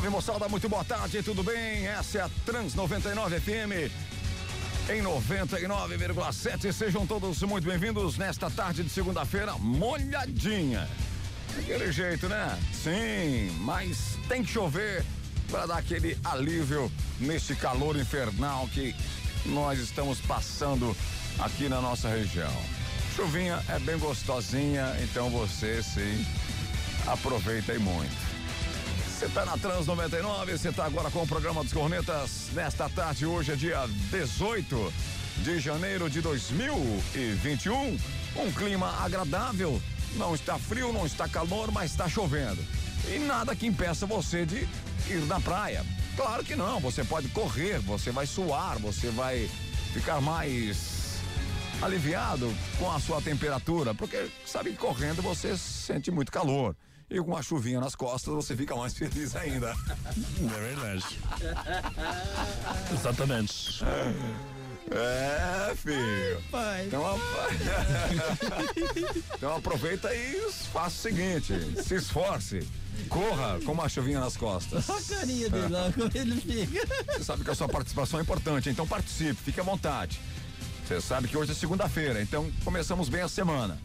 Salve moçada, muito boa tarde, tudo bem? Essa é a Trans 99 FM em 99,7. Sejam todos muito bem-vindos nesta tarde de segunda-feira, molhadinha. Aquele jeito, né? Sim, mas tem que chover para dar aquele alívio neste calor infernal que nós estamos passando aqui na nossa região. Chuvinha é bem gostosinha, então você sim aproveita aí muito. Você está na Trans 99, você está agora com o programa dos Cornetas nesta tarde, hoje é dia 18 de janeiro de 2021. Um clima agradável, não está frio, não está calor, mas está chovendo. E nada que impeça você de ir na praia. Claro que não, você pode correr, você vai suar, você vai ficar mais aliviado com a sua temperatura, porque sabe que correndo você sente muito calor. E com a chuvinha nas costas você fica mais feliz ainda. É verdade. Exatamente. É, filho. Pai. Então, então aproveita e faça o seguinte: se esforce. Corra com uma chuvinha nas costas. Olha a carinha dele lá, como ele fica. Você sabe que a sua participação é importante, então participe, fique à vontade. Você sabe que hoje é segunda-feira, então começamos bem a semana.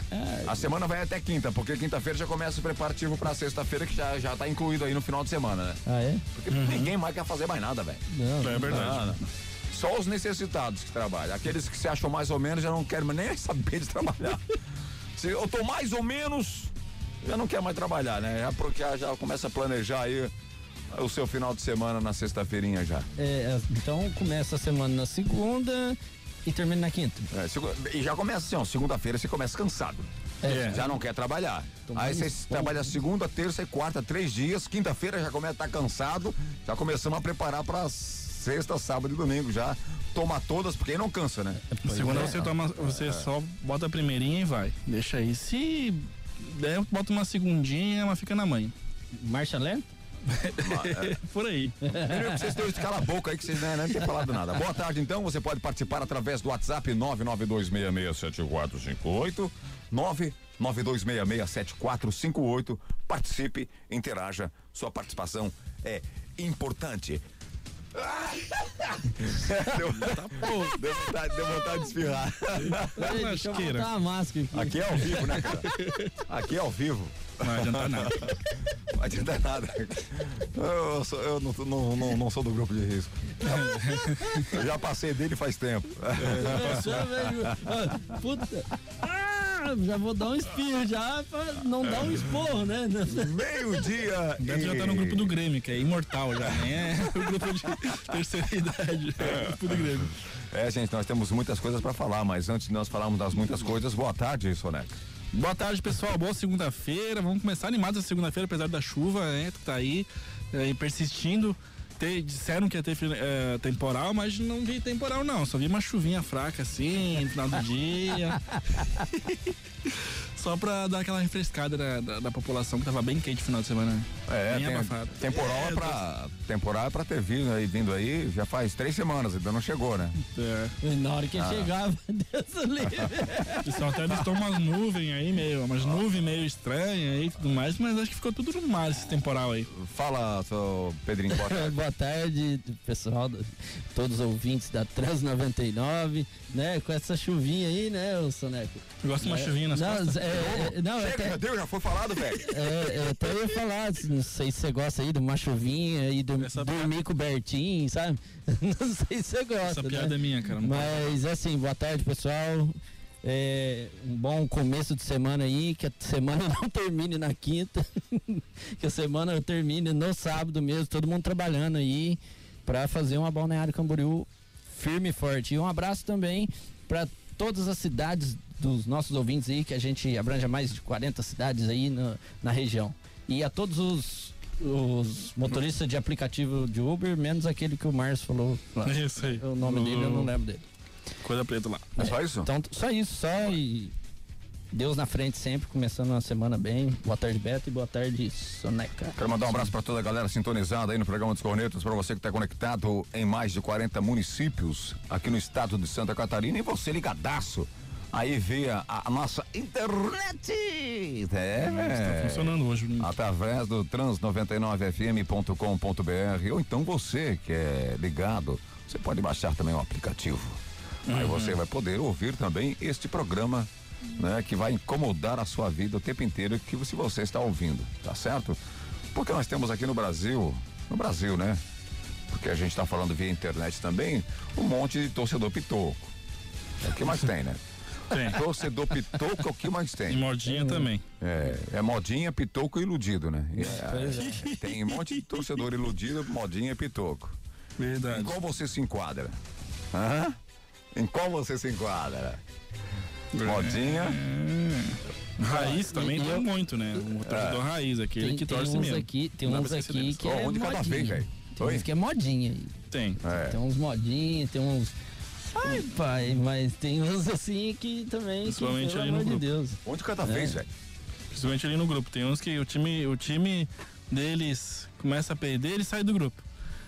a semana vai até quinta, porque quinta-feira já começa o preparativo pra sexta-feira, que já, já tá incluído aí no final de semana, né? Ah, é? Porque ninguém mais quer fazer mais nada, velho. Não. É verdade. Não, não. Só os necessitados que trabalham. Aqueles que se acham mais ou menos já não querem nem saber de trabalhar. Se eu tô mais ou menos, já não quer mais trabalhar, né? Já porque já começa a planejar aí o seu final de semana na sexta-feirinha já. É, então começa a semana na segunda e termina na quinta. É, e já começa assim, ó, segunda-feira você começa cansado. É. Já não quer trabalhar. Tomar Aí você um trabalha segunda, terça e quarta, três dias. Quinta-feira já começa a estar cansado. Já começamos a preparar pra sexta, sábado e domingo já. Toma todas, porque aí não cansa, né? Segunda é. você toma, você só bota a primeirinha e vai. Deixa aí. Se der, bota uma segundinha, mas fica na mãe. Marcha lenta? Por aí. Primeiro que vocês dois cala a boca aí que vocês né, não têm falado nada. Boa tarde, então. Você pode participar através do WhatsApp 992667458. 992667458. Participe, interaja. Sua participação é importante. deu, deu vontade, deu vontade de espirrar. Peraí, deixa eu lasqueira. botar a máscara aqui. Aqui é ao vivo, né, cara? Aqui é ao vivo. Não vai adiantar nada. Não adianta nada. Eu, sou- eu não, não, não, não sou do grupo de risco. Eu já passei dele faz tempo. Ah, Puta. Ah, já vou dar um espirro já pra não dar um esporro, né? Meio-dia. Beto já tá no grupo do Grêmio, que é imortal já, nem é o grupo de terceira idade. É o grupo do Grêmio. É, gente, nós temos muitas coisas pra falar, mas antes de nós falarmos das muitas coisas, boa tarde, Soneca. Boa tarde, pessoal. Boa segunda-feira. Vamos começar animados essa segunda-feira, apesar da chuva, né? Que tá aí é, persistindo. Te- disseram que ia ter é, temporal, mas não vi temporal, não. Só vi uma chuvinha fraca assim, no final do dia. Só pra dar aquela refrescada da, da, da população que tava bem quente no final de semana. É, bem tem- abafado. temporal é, É, pra. Temporal é pra ter vindo aí, vindo aí, já faz três semanas, ainda não chegou, né? É. Na hora que chegava, Deus o livre. O pessoal até listou umas nuvens aí, meio, umas nuvens meio estranhas aí e tudo mais, mas acho que ficou tudo no mar esse temporal aí. Fala, seu Pedrinho, boa tarde. Boa tarde, pessoal, do- todos os ouvintes da Trans 99, né? Com essa chuvinha aí, né, o Soneco? Eu gosto de uma chuvinha nas não, costas. é, é, não, Chega, até, já deu, já foi falado, velho. é, eu até ia falar, não sei se você gosta aí de uma chuvinha e do, dormir cobertinho, sabe? Não sei se você gosta, Essa piada né? é minha, cara. pode. Mas assim, boa tarde, pessoal. É, um bom começo de semana aí, que a semana não termine na quinta, que a semana termine no sábado mesmo, todo mundo trabalhando aí para fazer uma Balneário Camboriú firme e forte. E um abraço também para todas as cidades dos nossos ouvintes aí, que a gente abrange mais de 40 cidades aí na, na região. E a todos os, os motoristas de aplicativo de Uber, menos aquele que o Márcio falou. lá. É isso aí. O nome dele eu não lembro dele. Coisa preta lá. É só isso? Então, só isso, só e Deus na frente sempre, começando a semana bem. Boa tarde, Beto, e boa tarde, Soneca. Quero mandar um abraço para toda a galera sintonizada aí no programa dos Cornetos, para você que está conectado em mais de 40 municípios aqui no estado de Santa Catarina e você ligadaço aí via a, a nossa internet vocês. É. Está funcionando hoje. né? Através do trans99fm.com.br ou então você que é ligado, você pode baixar também o aplicativo. Aí você vai poder ouvir também este programa, né, que vai incomodar a sua vida o tempo inteiro que se você está ouvindo, tá certo? Porque nós temos aqui no Brasil, no Brasil, né? Porque a gente está falando via internet também, um monte de torcedor pitoco. É o que mais tem, né? Tem. Torcedor pitoco é o que mais E tem. modinha também. É, é modinha, pitoco e iludido, né? É, tem um monte de torcedor iludido, modinha e pitoco. Em Verdade. qual você se enquadra? Hã? Em qual você se enquadra? Modinha? Raiz também tem muito, né? O torcedor raiz, aquele Tem, que tem torce uns mesmo. aqui, tem uns aqui que é um de cada vez, modinha. velho. Tem Oi? uns que é modinha aí. Tem. É. Tem uns modinhos, tem uns. Ai, pai, mas tem uns assim que também. Que, Principalmente pelo ali no amor de grupo. Deus. Um de cada vez, velho. Principalmente ali no grupo. Tem uns que o time, o time deles começa a perder, ele sai do grupo.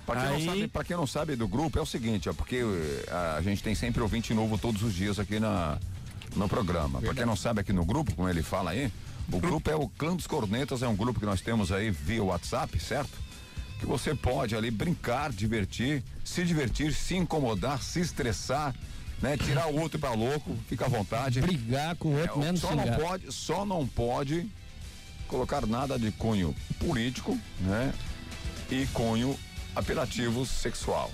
Pra quem, Aí- não sabe, pra quem não sabe do grupo, é o seguinte, ó, porque eh, a, gente tem sempre ouvinte novo todos os dias aqui na, no programa. Pra quem não sabe aqui no grupo, como ele fala aí, o grupo é o Clã dos Cornetas, é um grupo que nós temos aí via WhatsApp, certo? Que você pode ali brincar, divertir, se divertir, se incomodar, se estressar, né? Tirar o outro pra louco, fica à vontade. Brigar com o outro, É, menos só não pode, só não pode colocar nada de cunho político, né? E cunho apelativo sexual.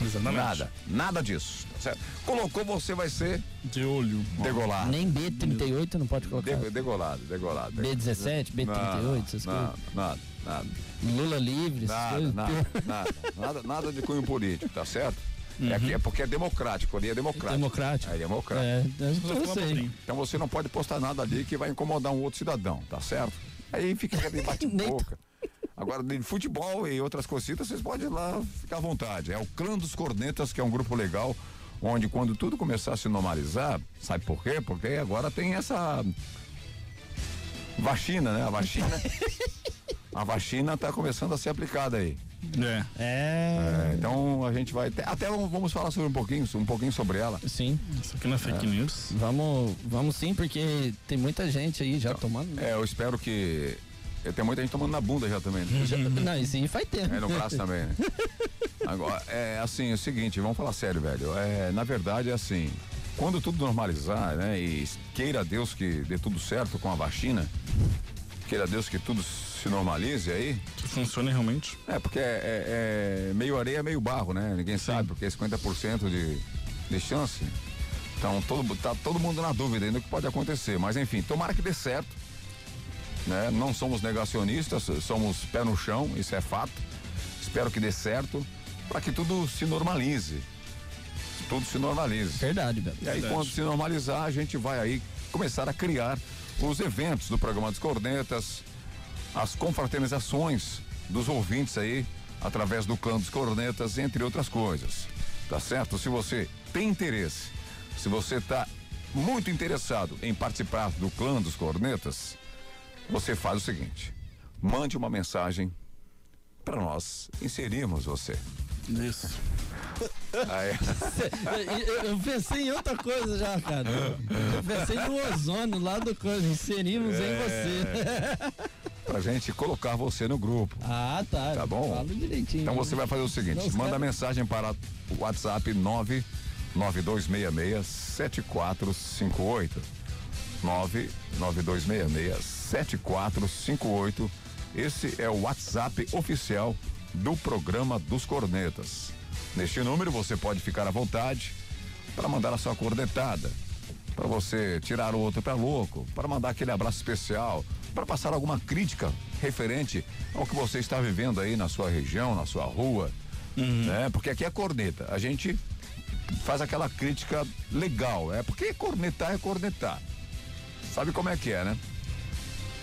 Exatamente. Nada, nada disso. tá certo? Colocou, você vai ser De olho. degolado. Nem B38 não pode colocar. De- degolado, degolado. B17, B38, essas Não, coisas. Nada, nada, Lula livre, essas nada, coisas. nada, nada, nada, nada de cunho político, tá certo? É, aqui, é porque é democrático, ali é democrático. Democrático. É democrático. É, eu sei. pouquinho. Então você não pode postar nada ali que vai incomodar um outro cidadão, tá certo? Aí fica aquele bate-boca. Agora, de futebol e outras cositas, vocês podem ir lá ficar à vontade. É o Clã dos Cornetas, que é um grupo legal, onde quando tudo começar a se normalizar, sabe por quê? Porque agora tem essa vacina, né? A vacina. a vacina tá começando a ser aplicada aí. É. É. É, então a gente vai. Até vamos falar sobre um pouquinho, um pouquinho sobre ela. Sim, Isso aqui não é fake news. vamos, vamos sim, porque tem muita gente aí já tomando. né? É, eu espero que. Tem muita gente tomando na bunda já também. Né? Já- não, isso aí faz tempo. É no braço também, né? Agora, é assim, é o seguinte, vamos falar sério, velho. É, na verdade, é assim, quando tudo normalizar, né? E queira Deus que dê tudo certo com a vacina, queira Deus que tudo se normalize aí. Que funcione realmente. É, porque é, é- é meio areia, meio barro, né? Ninguém sabe, porque é 50% de, de chance. Então, todo, tá todo mundo na dúvida ainda do que pode acontecer. Mas, enfim, tomara que dê certo. Né? Não somos negacionistas, somos pé no chão, isso é fato. Espero que dê certo para que tudo se normalize. Tudo se normalize. Verdade, Beto. E aí, Verdade. quando se normalizar, a gente vai aí começar a criar os eventos do programa dos Cornetas, as confraternizações dos ouvintes aí, através do clã dos Cornetas, entre outras coisas. Tá certo? Se você tem interesse, se você está muito interessado em participar do clã dos Cornetas, você faz o seguinte: mande uma mensagem para nós inserirmos você. Isso. Eu, pensei em outra coisa já, cara. Eu pensei no ozônio lá do coisa. Inserimos É. em você. pra gente colocar você no grupo. Ah, tá. Tá bom? Fala direitinho. Então você vai fazer o seguinte: Não, manda caras- mensagem para o WhatsApp 99266-7458. 99266-7458. Esse é o WhatsApp oficial do programa dos Cornetas. Neste número você pode ficar à vontade para mandar a sua cornetada, para você tirar o outro para louco, para mandar aquele abraço especial, para passar alguma crítica referente ao que você está vivendo aí na sua região, na sua rua, né? Porque aqui é corneta, a gente faz aquela crítica legal, é porque cornetar é cornetar. Sabe como é que é, né?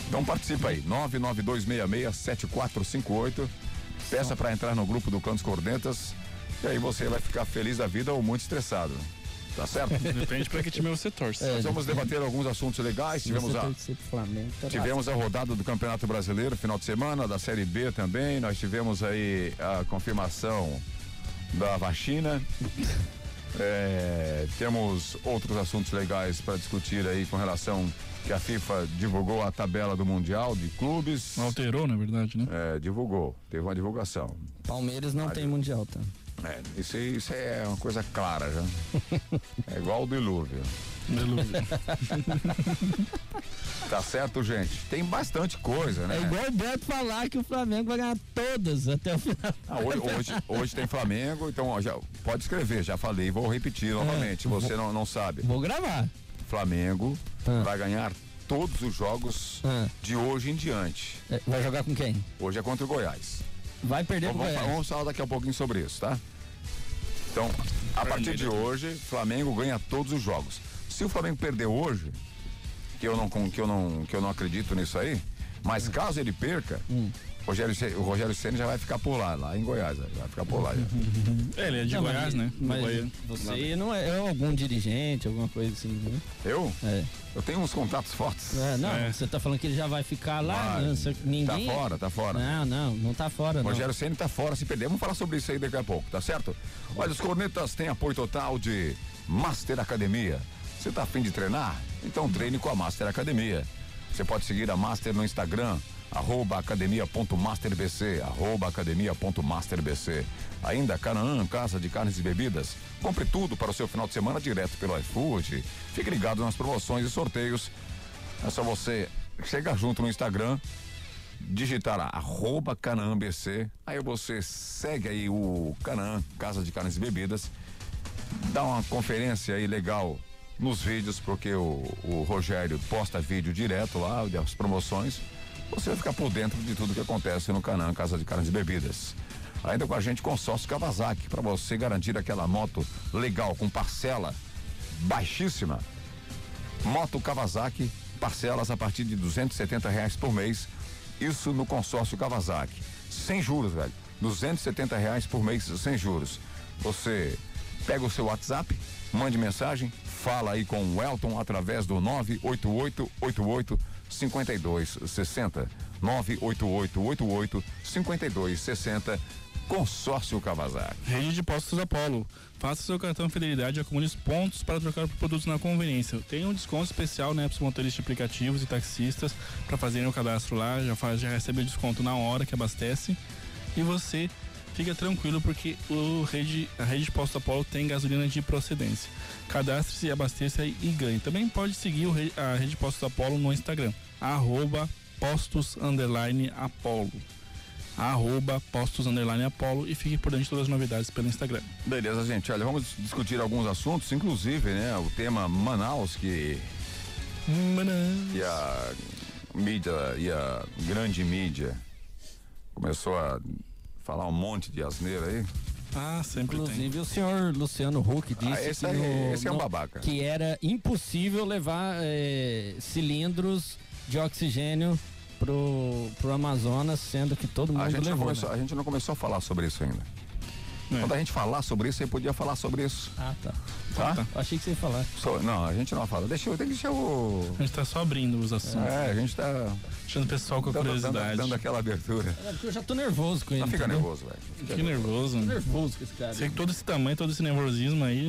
Então participa aí, 992667458. Peça para entrar no grupo do Cantos Cornetas. E aí você vai ficar feliz da vida ou muito estressado. Tá certo? Depende pra que time você torce. É. Nós vamos debater alguns assuntos legais. Tivemos Você a, Flamengo, tá tivemos a rodada do Campeonato Brasileiro final de semana, da Série B também. Nós tivemos aí a confirmação da vacina. É, temos outros assuntos legais para discutir aí com relação que a FIFA divulgou a tabela do Mundial de clubes. Alterou, na verdade, né? É, divulgou, teve uma divulgação. Palmeiras não tem Mundial, tá? É, isso, isso é uma coisa clara já. é igual o dilúvio. Dilúvio. Tá certo, gente? Tem bastante coisa, né? É igual o Beto falar que o Flamengo vai ganhar todas até o final. Ah, hoje, hoje, hoje tem Flamengo, então ó, já, pode escrever, já falei, vou repetir novamente, você não, não sabe. Vou gravar. Flamengo Ah. vai ganhar todos os jogos Ah. de hoje em diante. É, Vai jogar com quem? Hoje é contra o Goiás. Vai perder Então, vamos, Goiás. vamos falar daqui a pouquinho sobre isso, tá? Então, a partir de hoje, Flamengo ganha todos os jogos. Se o Flamengo perder hoje, que eu não, com- que eu não, que eu não acredito nisso aí, mas caso ele perca, Hum. Rogério, o Rogério Ceni já vai ficar por lá, lá em Goiás, vai ficar por lá. já. É, ele é de Não, Goiás, mas, né? Mas você não é, é algum dirigente, alguma coisa assim, né? Eu? É. Eu tenho uns contatos fortes. É, não, É. você tá falando que ele já vai ficar lá, né? Você- ninguém... Tá fora, tá fora. Não, não, não tá fora, não. Rogério Ceni tá fora, se perder, vamos falar sobre isso aí daqui a pouco, tá certo? Olha, os cornetas têm apoio total de Master Academia. Você tá afim de treinar? Então treine com a Master Academia. Você pode seguir a Master no Instagram, arroba academia.masterbc, arroba academia.masterbc. Ainda Canaã, Casa de Carnes e Bebidas. Compre tudo para o seu final de semana direto pelo iFood. Fique ligado nas promoções e sorteios. É só você chegar junto no Instagram, digitar lá, arroba Canaã BC, aí você segue aí o Canaã, Casa de Carnes e Bebidas, dá uma conferência aí legal nos vídeos, porque o, o Rogério posta vídeo direto lá, das promoções, você vai ficar por dentro de tudo que acontece no Canaã, Casa de Carnes e Bebidas. Ainda com a gente, consórcio Kawasaki, para você garantir aquela moto legal, com parcela baixíssima, Moto Kawasaki, parcelas a partir de 270 reais por mês. Isso no consórcio Kawasaki. Sem juros, velho. 270 reais por mês sem juros. Você pega o seu WhatsApp, mande mensagem, fala aí com o Elton através do 98888 5260. 98888 5260. Consórcio Kawasaki. Rede de Postos Apollo. Faça seu cartão Fidelidade e acumule os pontos para trocar por produtos na conveniência. Tem um desconto especial né, para os motoristas de aplicativos e taxistas para fazerem o cadastro lá. Já, faz, já recebe o desconto na hora que abastece. E você fica tranquilo porque o rede, a Rede de Postos Apollo tem gasolina de procedência. Cadastre-se, abasteça e ganhe. Também pode seguir o re- a Rede Postos Apollo no Instagram. Arroba postos Apollo arroba postos Apollo e fique por dentro de todas as novidades pelo Instagram. Beleza, gente. Olha, vamos discutir alguns assuntos, inclusive, né, o tema Manaus, que e a mídia e a grande mídia começou a falar um monte de asneira aí. Ah, sempre tem. Inclusive o senhor Luciano Huck disse Ah, esse que, no- esse é um no- babaca. que era impossível levar eh, cilindros de oxigênio pro, pro Amazonas, sendo que todo mundo A gente, levou. começou, né? a gente não começou a falar sobre isso ainda. É. Quando a gente falar sobre isso, você podia falar sobre isso. Ah, tá. Tá? Eu achei que você ia falar. Só- não, a gente não fala. Deixa eu, tem que deixar o. A gente tá só abrindo os assuntos, É, a gente tá deixando o pessoal com a dando, dando, curiosidade. dando aquela abertura. É porque eu já tô nervoso com ele. Não fica entendeu? nervoso, velho. Fica Que nervoso. Tô nervoso com esse cara. Sei que todo esse tamanho, todo esse nervosismo aí.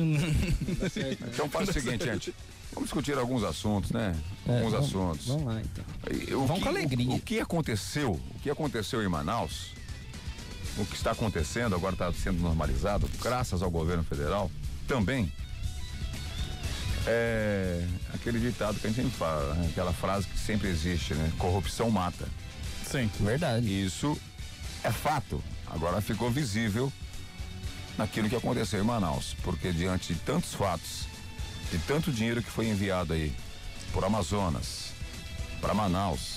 Tá certo, né? Então faz o seguinte, gente. Vamos discutir alguns assuntos, né? É, alguns vamos- assuntos. Vamos lá, então. O Vamos que- com alegria. O, o que aconteceu? O que aconteceu em Manaus? O que está acontecendo agora está sendo normalizado, graças ao governo federal, também é aquele ditado que a gente sempre fala, né? aquela frase que sempre existe, né? Corrupção mata. Sim. Verdade. Isso é fato. Agora ficou visível naquilo que aconteceu em Manaus, porque diante de tantos fatos, de tanto dinheiro que foi enviado aí por Amazonas para Manaus,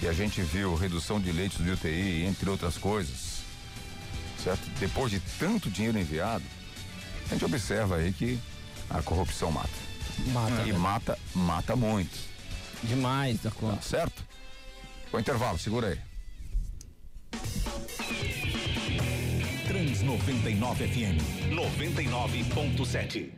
e a gente viu redução de leitos de UTI, entre outras coisas, certo? Depois de tanto dinheiro enviado, a gente observa aí que a corrupção mata. Mata. E né? mata, mata muito, Demais da tá conta. certo? O intervalo, segura aí. Trans 99 FM 99.7.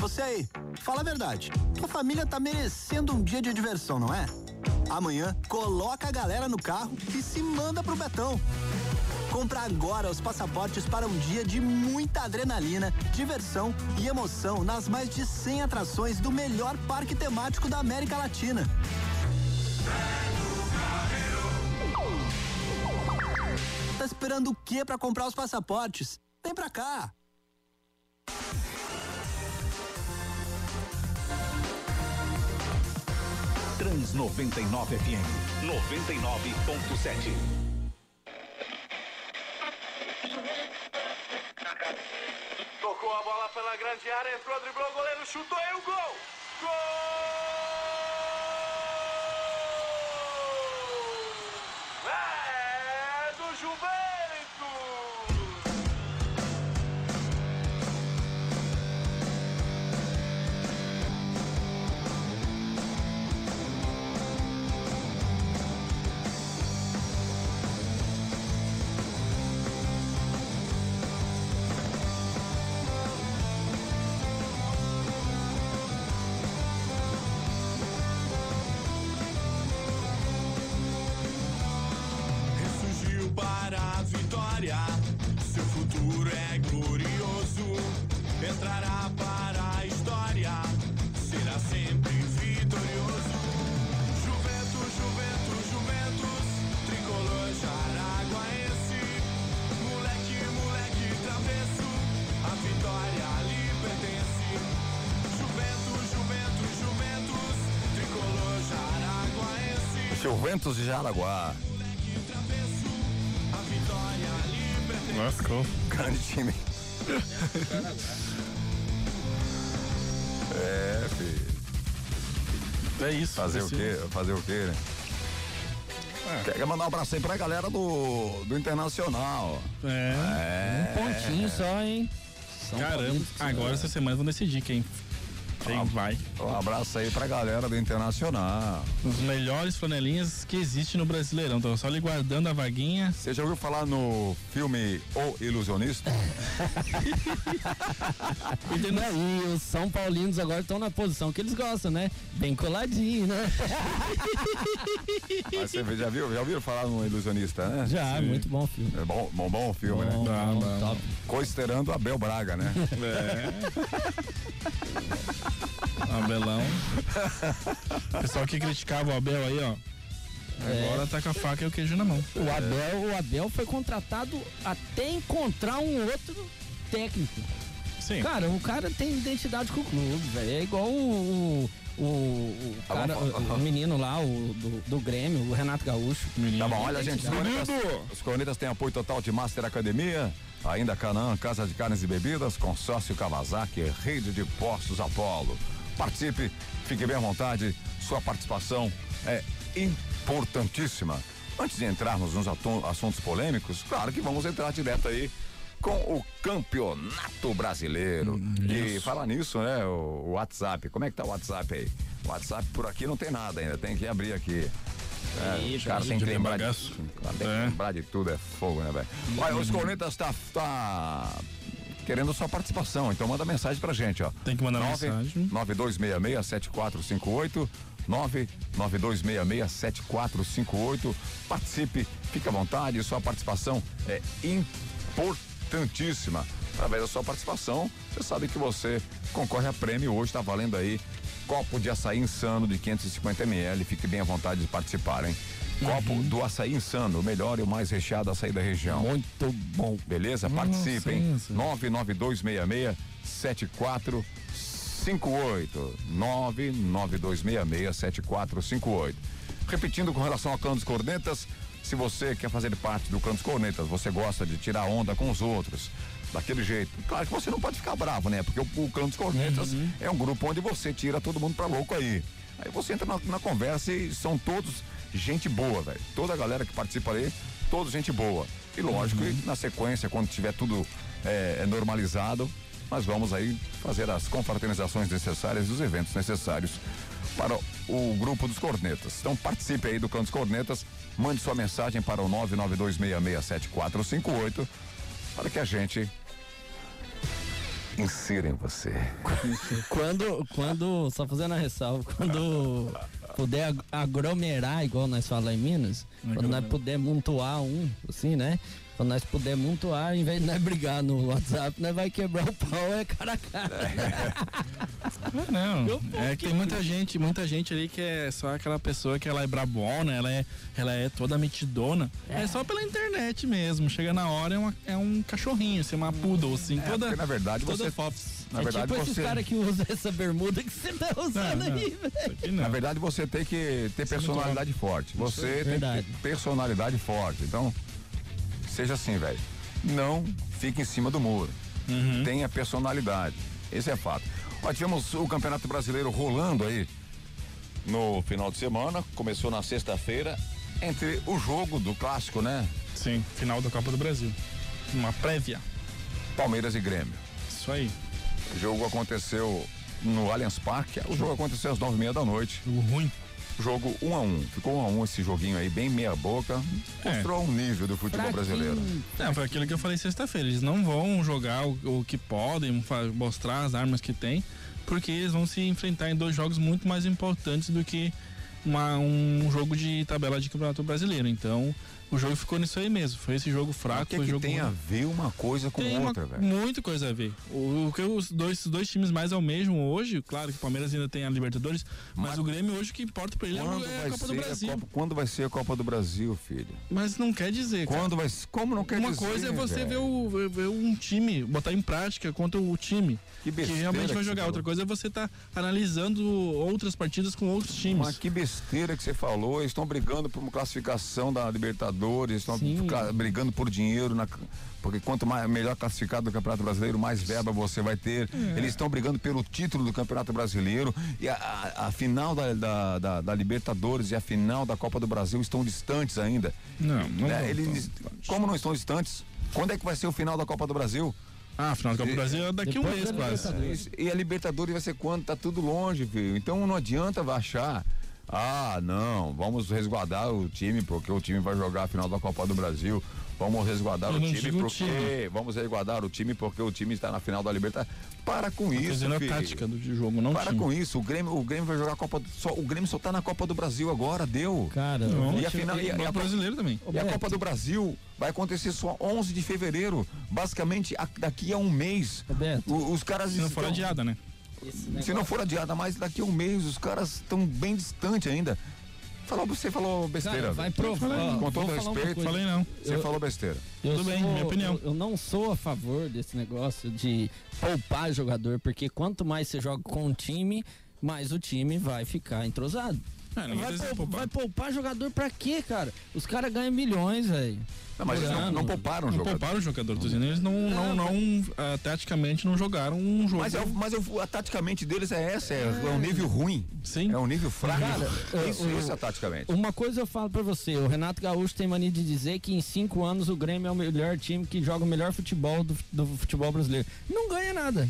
Você aí, fala a verdade. A família tá merecendo um dia de diversão, não é? Amanhã, coloca a galera no carro e se manda pro Betão. Compra agora os passaportes para um dia de muita adrenalina, diversão e emoção nas mais de 100 atrações do melhor parque temático da América Latina. Tá esperando o que para comprar os passaportes? Vem pra cá! Trans 99 FM 99.7. Tocou a bola pela grande área, entrou, driblou o goleiro, chutou e o gol! Gol! Futuro é glorioso. Entrará para a história. Será sempre vitorioso. Juventus, Juventus, Juventus. Tricolor jaraguaense. Moleque, moleque travesso. A vitória lhe pertence. Juventus, Juventus, Juventus. Tricolor jaraguaense. Juventus de Jaraguá. Grande time. é, filho. É isso. Fazer o quê? Fazer o quê, né? Quer mandar um abraço aí pra galera do, do Internacional. É. Um pontinho só, hein? São Caramba. Agora essa semana vão decidir quem, quem vai. Um abraço aí pra galera do Internacional. Os melhores flanelinhas que existe no Brasileirão. Então só ali guardando a vaguinha. Você já ouviu falar no filme O Ilusionista? E os São Paulinos agora estão na posição que eles gostam, né? Bem coladinho, né? Mas você já viu? Já ouviu falar no Ilusionista, né? Já, muito bom filme. É bom, bom, bom filme, Bom, né? bom, top. Considerando Abel Braga, né? Abelão. Pessoal que criticava o Abel aí, ó. Agora tá com a faca e o queijo na mão. O Abel, o Abel foi contratado até encontrar um outro técnico. Sim. Cara, o cara tem identidade com o clube, velho. É igual o, o, o, o Tá cara, bom, o, o menino lá, o do, do Grêmio, o Renato Gaúcho. Tá bom, olha, gente, os Menino. cornetas, os cornetas têm apoio total de Master Academia, ainda Canaã, Casa de Carnes e Bebidas, Consórcio Kawasaki, Rede de Postos Apolo. Participe, fique bem à vontade, sua participação é importantíssima. Antes de entrarmos nos assuntos polêmicos, claro que vamos entrar direto aí com o Campeonato Brasileiro. e falar nisso, né, o, WhatsApp, como é que tá o WhatsApp aí? O WhatsApp por aqui não tem nada ainda, tem que abrir aqui. É, caras já têm que de lembrar de, cara, tem que É. lembrar de tudo, é fogo, né, velho? Olha, os cornetas tá, tá querendo sua participação, então manda mensagem pra gente, ó. Tem que mandar Nove- mensagem. 9266-7458. 992667458. Participe, fique à vontade, sua participação é importantíssima. Através da sua participação, você sabe que você concorre a prêmio hoje, está valendo aí copo de açaí insano de 550 ml. Fique bem à vontade de participar, hein? Copo uhum. do açaí insano, o melhor e o mais recheado açaí da região. Muito bom. Beleza? Participem. 99266 74 7458. 992667458. Repetindo com relação ao Cantos Cornetas, se você quer fazer parte do Cantos Cornetas, você gosta de tirar onda com os outros, daquele jeito. Claro que você não pode ficar bravo, né? Porque o, o Campos Cornetas uhum. é um grupo onde você tira todo mundo pra louco aí. Aí você entra na, na conversa e são todos gente boa, velho. Toda a galera que participa aí, todos gente boa. E lógico, uhum. e na sequência, quando tiver tudo é, é normalizado, nós vamos aí fazer as confraternizações necessárias e os eventos necessários para o grupo dos cornetas. Então participe aí do Clã dos Cornetas, mande sua mensagem para o 992667458 para que a gente insira em você. Quando, quando, só fazendo a ressalva, quando puder ag- aglomerar, igual nós falamos em Minas, quando nós puder montuar um, assim, né? Quando nós puder montuar, em vez de nós brigar no WhatsApp, nós vai quebrar o pau, é cara a cara. Não, é que tem muita gente, muita gente ali que é só aquela pessoa que ela é brabona, ela é, ela é toda metidona. É. só pela internet mesmo. Chega na hora é, uma- é um cachorrinho, assim, uma poodle, assim, toda. porque na verdade toda você- fops. Na é verdade, tipo esses você. caras que usam essa bermuda que você tá usando Não, não. aí, velho. Isso aqui não. Na verdade, você tem que ter personalidade forte. Você tem que verdade. ter personalidade forte. Então, seja assim, velho. Não fique em cima do muro. Tenha personalidade. Esse é fato. Ó, tivemos o Campeonato Brasileiro rolando aí no final de semana. Começou na sexta-feira. Entre o jogo do clássico, né? Sim, final da Copa do Brasil. Uma prévia. Palmeiras e Grêmio. Isso aí. O jogo aconteceu no Allianz Parque. O jogo aconteceu às nove e meia da noite. Jogo ruim. Jogo 1 um a 1 um. Ficou 1 um a 1 um esse joguinho aí, bem meia boca. É. Mostrou um nível do futebol brasileiro. Não, foi aquilo que eu falei sexta-feira. Eles não vão jogar o, o que podem, mostrar as armas que têm, porque eles vão se enfrentar em dois jogos muito mais importantes do que uma- um jogo de tabela de campeonato brasileiro. Então, o jogo ficou nisso aí mesmo. Foi esse jogo O fraco, que, foi que tem a ruim. ver uma coisa com Tem uma- outra, velho? muita coisa a ver. O, o que os dois, os dois times mais almejam hoje, claro que o Palmeiras ainda tem a Libertadores, mas, Mas- o Grêmio hoje o que importa pra ele é a- é a vai, Copa do ser Brasil. a Copa, quando vai ser a Copa do Brasil, filho? Mas não quer dizer, cara. Quando vai Como não quer Uma dizer? coisa é você ver, o, ver- um time, botar em prática contra o time Que que, realmente vai jogar. Outra coisa é você estar analisando outras partidas com outros times. Mas que besteira que você falou. Eles estão brigando por uma classificação da Libertadores, estão Sim. fica- brigando por dinheiro, na- porque quanto mais, melhor classificado do Campeonato Brasileiro, mais verba você vai ter. É. Eles estão brigando pelo título do Campeonato Brasileiro. E a, a- a final da, da, da- da Libertadores e a final da Copa do Brasil estão distantes ainda. Não, não Né? vão Eles, como não estão distantes? Quando é que vai ser o final da Copa do Brasil? Ah, final da Copa do Brasil é daqui a um mês quase. E a Libertadores vai ser quando? Tá tudo longe, filho. Então não adianta achar. Ah, não, vamos resguardar o time porque o time vai jogar a final da Copa do Brasil. Vamos resguardar Eu o time porque time. vamos resguardar o time porque o time está na final da Libertadores. Para com Tô isso, dizendo a filho. tática do de jogo, não Para time. com isso. O Grêmio, o Grêmio vai jogar a Copa do, só o Grêmio só tá na Copa do Brasil agora, deu. Cara, Não, E a final- e a- O brasileiro também. E a Beto. Copa do Brasil vai acontecer só 11 de fevereiro, basicamente a- daqui a um mês. O- os caras Se não for adiada, né? Esse Se não for adiada mais daqui a um mês, os caras estão bem distantes ainda. Falou, você falou besteira. Cara, vai provar. Falei, Com todo respeito. Falei não. você Eu- falou besteira. Eu Tudo bem, sou- minha opinião. Eu, eu não sou a favor desse negócio de poupar jogador, porque quanto mais você joga com o time, mais o time vai ficar entrosado. Vai, pou- poupar. vai poupar jogador pra quê, cara? Os caras ganham milhões, velho. Não, mas eles não, não pouparam o Não jogador. pouparam o jogador, tô dizendo, eles não, não, não, ah, taticamente não jogaram um jogo. Mas, é, mas o- a taticamente deles é essa, é, é um nível ruim. Sim. É um nível fraco. Cara, isso, o- isso é taticamente. Uma coisa eu falo pra você, o Renato Gaúcho tem mania de dizer que em cinco anos o Grêmio é o melhor time que joga o melhor futebol do, do futebol brasileiro. Não ganha nada.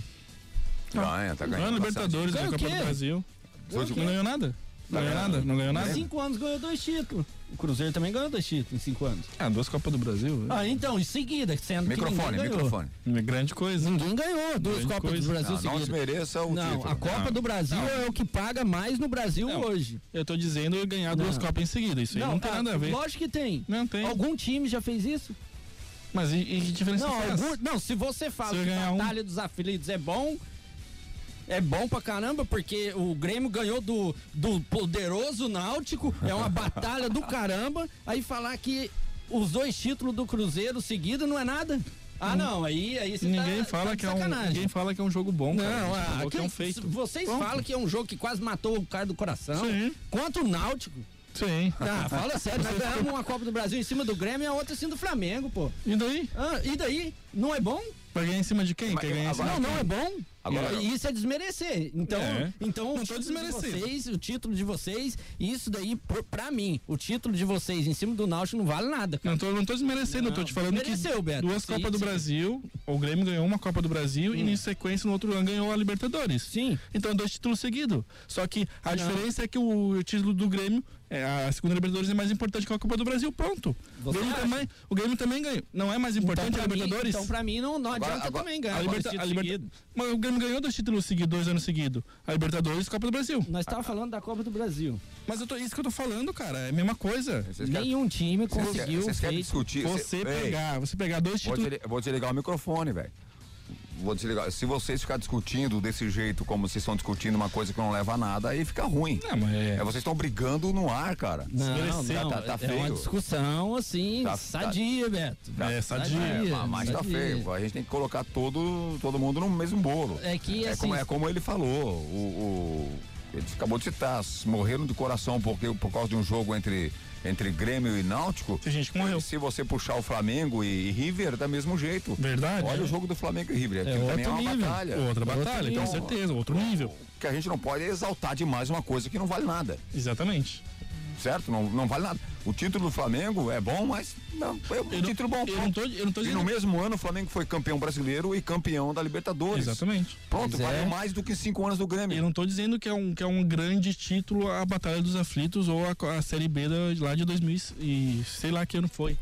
Ganha, tá ganhando. Ganhou a Libertadores, Ganhou ganhou a o Copa do Brasil. Não ganhou nada. Não ganhou nada, não ganhou Em nada. cinco anos ganhou dois títulos. O Cruzeiro também ganhou dois títulos em cinco anos. Ah, duas Copas do Brasil. Ah, então, em seguida, sendo Microfone, que ganhou. microfone. É grande coisa. Ninguém ganhou duas Grande Copas coisa. do Brasil Não, não seguidas. desmereça o Não, título. a Copa Não. do Brasil Não. é o que paga mais no Brasil Não. hoje. Eu tô dizendo ganhar duas Não. Copas em seguida. Isso aí não, tem ah, nada a ver. Lógico que tem. Não tem. Algum time já fez isso? Mas e, e que diferença Não, faz? algum- não, se você fala Se que ganhar um- Batalha dos Aflitos é bom, é bom pra caramba, porque o Grêmio ganhou do, do poderoso Náutico, é uma batalha do caramba, aí falar que os dois títulos do Cruzeiro seguidos não é nada? Ah, não, aí, aí você tá- Ninguém tá fala de que é um, ninguém fala que é um jogo bom, cara. Não, ah, que é um feito. vocês Pronto. falam que é um jogo que quase matou o cara do coração. Sim. Quanto o Náutico. Sim. Ah, fala sério, nós ganhamos uma Copa do Brasil em cima do Grêmio e a outra em cima do Flamengo, pô. E daí? Ah, e daí? Não é bom? Vai ganhar em cima de quem? Mas Quer ganhar em cima Não, não é bom. Agora- isso é desmerecer. Então, É. então Não o tô de vocês, o título de vocês, isso daí, por- pra mim, o título de vocês em cima do Náutico não vale nada, cara. Não tô, não tô desmerecendo, eu tô te falando que Beto. duas Sim, Copas do sim. Brasil, o Grêmio ganhou uma Copa do Brasil e em sequência no outro ano ganhou a Libertadores. Sim. Então dois títulos seguidos. Só que a diferença é que o título do Grêmio, é, a segunda Libertadores é mais importante que a Copa do Brasil, pronto. O Grêmio, também, o Grêmio também ganhou. Não é mais importante então, a pra mim, Libertadores? então, pra mim, não, não Agora- adianta agora- também a ganhar. dois Liberta, a Liberta, mas o Grêmio ganhou dois títulos seguidos, dois anos seguidos. A Libertadores e a Copa do Brasil. Nós estávamos falando da Copa do Brasil. Mas eu tô, isso que eu tô falando, cara, é a mesma coisa. Querem- Nenhum time vocês querem- conseguiu Vocês querem discutir? Você Ei, pegar, você pegar dois Vou, títulos. vou desligar o microfone, velho. Vou desligar. Se vocês ficarem discutindo desse jeito, como vocês estão discutindo uma coisa que não leva a nada, aí fica ruim. Não, mas é- É, vocês estão brigando no ar, cara. Não, não, tá- tá é uma feio. discussão assim, Tá- sadia, Beto. É, sadia. É, ma- mas tá sadia. feio. A gente tem que colocar todo, todo mundo no mesmo bolo. É que, é, assim, como, é como ele falou. O, o- ele acabou de citar, morreram de coração porque, por causa de um jogo entre, entre Grêmio e Náutico. Tem gente que morreu. Se você puxar o Flamengo e, e River, da mesmo jeito. Verdade. Olha é. o jogo do Flamengo e River. É Aquilo também é uma nível. batalha. Outra batalha, nível. com certeza, outro nível. O que a gente não pode é exaltar demais uma coisa que não vale nada. Exatamente. Certo? Não, não vale nada. O título do Flamengo é bom, mas não, é um Eu não- título bom. eu não tô- eu não tô e dizendo- no mesmo ano o Flamengo foi campeão brasileiro e campeão da Libertadores. Exatamente. Pronto, Pois valeu é. mais do que cinco anos do Grêmio. Eu não tô dizendo que é um, que é um grande título a Batalha dos Aflitos ou a, a Série B da, lá de 2000 e sei lá que ano foi.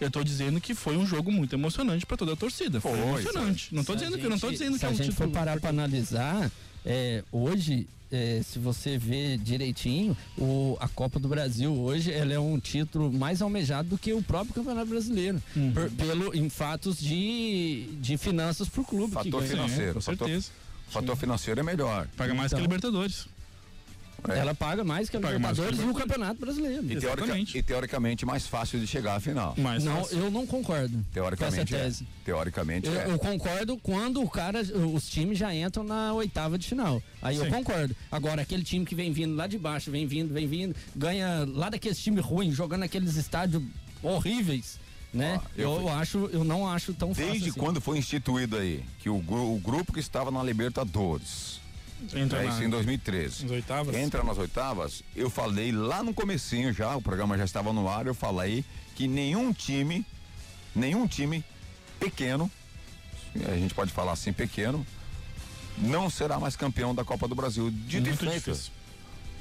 Eu tô dizendo que foi um jogo muito emocionante pra toda a torcida. Foi, Foi, emocionante. Não a dizendo que eu não tô dizendo se que é a um gente título. for parar para analisar, é, hoje, é, se você vê direitinho, o, a Copa do Brasil hoje ela é um título mais almejado do que o próprio Campeonato Brasileiro, Uhum. por- pelo em fatos de, de finanças pro clube que Fator ganha. financeiro. com fator- certeza. fator financeiro é melhor. Paga mais que a Então. Libertadores. É. Ela paga mais que a Paga mais Libertadores e o. Campeonato Brasileiro. E, teórica- Exatamente. e teoricamente mais fácil de chegar à final. Mais Não, fácil. eu não concordo com essa Teoricamente é. tese. Teoricamente Eu, é. eu concordo quando o cara, os times já entram na oitava de final. Aí eu Sim. concordo. Agora, aquele time que vem vindo lá de baixo, vem vindo, vem vindo, ganha lá daqueles times ruins, jogando naqueles estádios horríveis, né? Ó, eu eu acho, eu não acho tão fácil. Desde assim. quando foi instituído aí que o, o grupo que estava na Libertadores, Entra é na- isso em 2013, nas oitavas. entra nas oitavas, eu falei lá no comecinho já, o programa já estava no ar, eu falei que nenhum time, nenhum time pequeno, a gente pode falar assim pequeno, não será mais campeão da Copa do Brasil. Dito e Muito feito. difícil.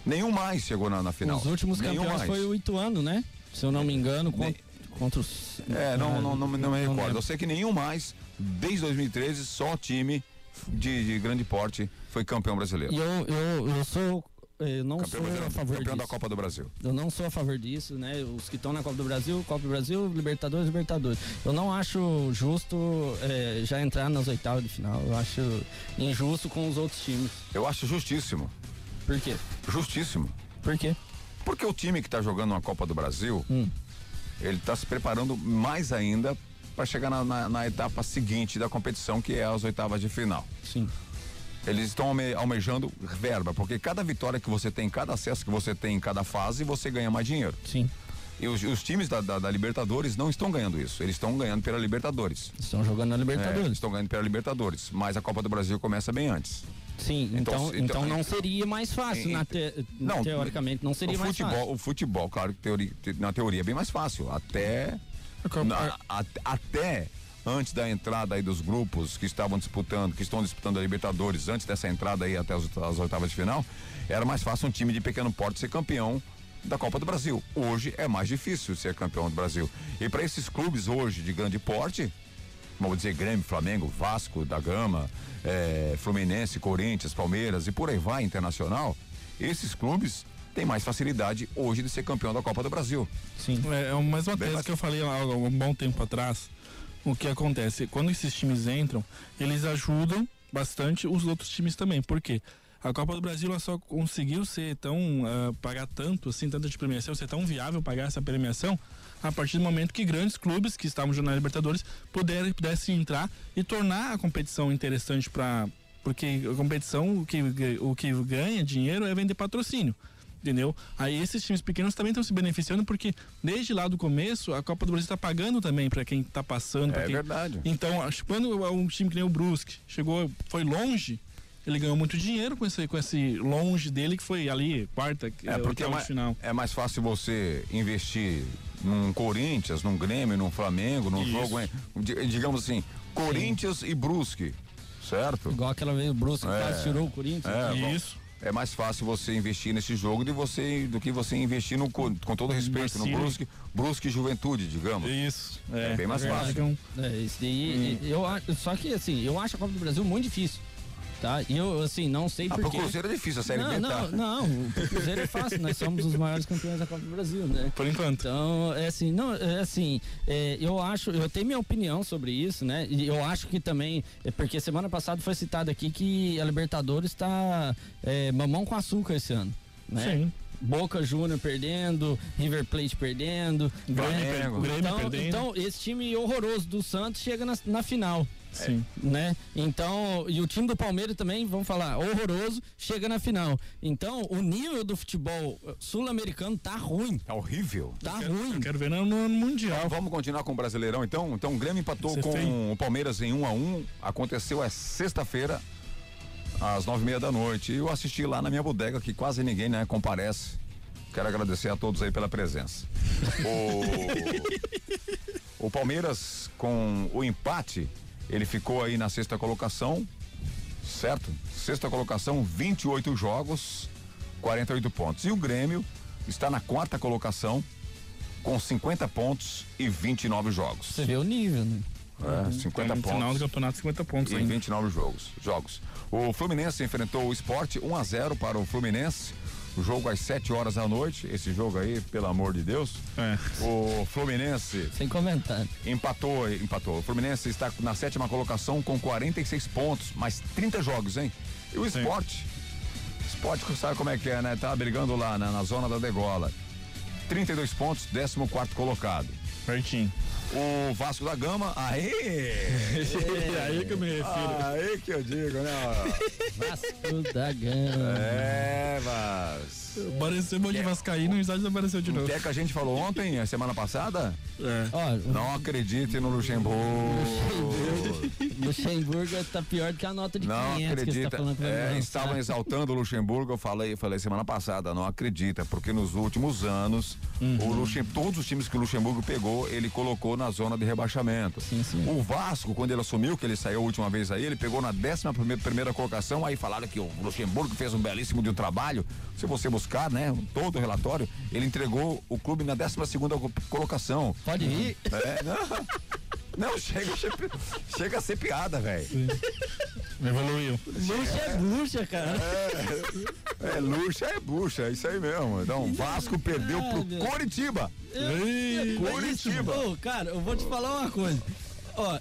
Nenhum mais chegou na, na final. Os últimos Nenhum campeões mais. foi o Ituano, né? Se eu não me engano, contra, contra os. É, não, não, não, não me recordo. lembro. Eu sei que nenhum mais, desde 2013, só time de, de grande porte foi campeão brasileiro. E eu, eu, eu sou. Eu não Campeão, sou a favor campeão da disso. Copa do Brasil. Eu não sou a favor disso, né? Os que estão na Copa do Brasil, Copa do Brasil, Libertadores, Libertadores. Eu não acho justo eh, já entrar nas oitavas de final. Eu acho injusto com os outros times. Eu acho justíssimo. Por quê? Justíssimo. Por quê? Porque o time que está jogando uma Copa do Brasil, Hum. ele está se preparando mais ainda para chegar na, na- na etapa seguinte da competição, que é as oitavas de final. Sim. Eles estão alme- almejando verba, porque cada vitória que você tem, cada acesso que você tem em cada fase, você ganha mais dinheiro. Sim. E os, os times da, da- da Libertadores não estão ganhando isso. Eles estão ganhando pela Libertadores. Estão jogando na É, Libertadores. estão ganhando pela Libertadores. Mas a Copa do Brasil começa bem antes. Sim, Então, então, então- então, não seria mais fácil, te- Não, teoricamente, não seria o mais futebol, fácil. O futebol, claro que teori- te- na teoria é bem mais fácil. Até. Até antes da entrada aí dos grupos que estavam disputando, que estão disputando a Libertadores, antes dessa entrada aí até as, as oitavas de final, era mais fácil um time de pequeno porte ser campeão da Copa do Brasil. Hoje é mais difícil ser campeão do Brasil. E para esses clubes hoje de grande porte, vamos dizer Grêmio, Flamengo, Vasco da Gama, eh, Fluminense, Corinthians, Palmeiras e por aí vai, Internacional, esses clubes têm mais facilidade hoje de ser campeão da Copa do Brasil. Sim. É, é mais uma tese que eu falei há um bom tempo atrás. O que acontece? Quando esses times entram, eles ajudam bastante os outros times também. Por quê? A Copa do Brasil ela só conseguiu ser tão. ah, pagar tanto, assim, tanta de premiação, ser tão viável pagar essa premiação a partir do momento que grandes clubes que estavam jogando na Libertadores puderem, pudessem entrar e tornar a competição interessante para. Porque a competição, o que, o que ganha dinheiro é vender patrocínio. Entendeu? Aí esses times pequenos também estão se beneficiando porque desde lá do começo a Copa do Brasil está pagando também para quem está passando. É quem... verdade. Então, acho que quando um time que nem o Brusque chegou, foi longe, ele ganhou muito dinheiro com esse, com esse longe dele que foi ali, quarta, É porque é oitava de mais, final. é mais fácil você investir num Corinthians, num Grêmio, num Flamengo, num Isso. jogo, digamos assim, Corinthians e Brusque, certo? Igual aquela vez o Brusque É. quase tirou o Corinthians. É, bom, Isso. É mais fácil você investir nesse jogo de você, do que você investir no, co- com todo respeito, no Marcílio. Brusque, Brusque e Juventude, digamos. Isso. É bem mais É fácil. É, isso daí, eu, acho- só que assim, eu acho a Copa do Brasil muito difícil. Tá? E eu, assim, não sei Ah, porquê. pro Cruzeiro é difícil, a Série não, B não, tá. não, pro Cruzeiro é fácil, nós somos os maiores campeões da Copa do Brasil, né? Por enquanto. Então, é assim, não, é assim, é, eu acho, eu tenho minha opinião sobre isso, né? E eu acho que também, é porque semana passada foi citado aqui que a Libertadores está é, mamão com açúcar esse ano, né? Sim. Boca Júnior perdendo, River Plate perdendo, Flamengo. Grêmio então, perdendo. então esse time horroroso do Santos chega na, na final. Sim. Né? Então, e o time do Palmeiras também, vamos falar, horroroso, chega na final. Então, o nível do futebol sul-americano tá ruim. Tá horrível. Tá Eu ruim. quero ver no, no Mundial. Vamos continuar com o Brasileirão então? Então o Grêmio empatou Você com tem? o Palmeiras em 1 a 1 Aconteceu é sexta-feira, às nove e meia da noite. E eu assisti lá na minha bodega, que quase ninguém né, comparece. Quero agradecer a todos aí pela presença. O, o Palmeiras, com o empate, ele ficou aí na sexta colocação, certo? Sexta colocação, 28 jogos, 48 pontos. E o Grêmio está na quarta colocação, com 50 pontos e 29 jogos. Você vê o nível, né? É, 50 Tá no final do pontos campeonato, 50 pontos e ainda. 29 jogos, jogos. O Fluminense enfrentou o Esporte 1 a 0 para o Fluminense. O jogo às 7 horas da noite. Esse jogo aí, pelo amor de Deus. É. O Fluminense Sem comentário. empatou, empatou. O Fluminense está na sétima colocação com 46 pontos, mais 30 jogos, hein? E o Sim. Esporte? Esporte, sabe como é que é, né? Tá brigando lá né? na zona da degola. 32 pontos, 14 quarto colocado. Pertinho. O Vasco da Gama! É aí que eu me refiro. Aí que eu digo, né? Vasco da Gama. É, mas. Apareceu de Vascaíno e o estádio apareceu de O novo. que é que a gente falou ontem, a semana passada? É. Ó, Não acredite no Luxemburgo. o Luxemburgo tá pior do que a nota de Não 500 que você acredita. tá falando que É, estavam exaltando o Luxemburgo, eu falei, falei semana passada, não acredita, porque nos últimos anos, o Luxem, todos os times que o Luxemburgo pegou, ele colocou na zona de rebaixamento. Sim, sim. O Vasco, quando ele assumiu, que ele saiu a última vez aí, ele pegou na décima primeira, primeira colocação, aí falaram que o Luxemburgo fez um belíssimo de um trabalho. Se você buscar, né, todo o relatório, ele entregou o clube na décima segunda co- colocação. Pode ir. É, não. Não, chega, chega, chega a ser piada, velho. Evoluiu. Luxa é bucha, cara. É, luxa é bucha, é isso aí mesmo. Então, Vasco perdeu pro. Coritiba. Ô, cara, eu vou te falar uma coisa. Ó,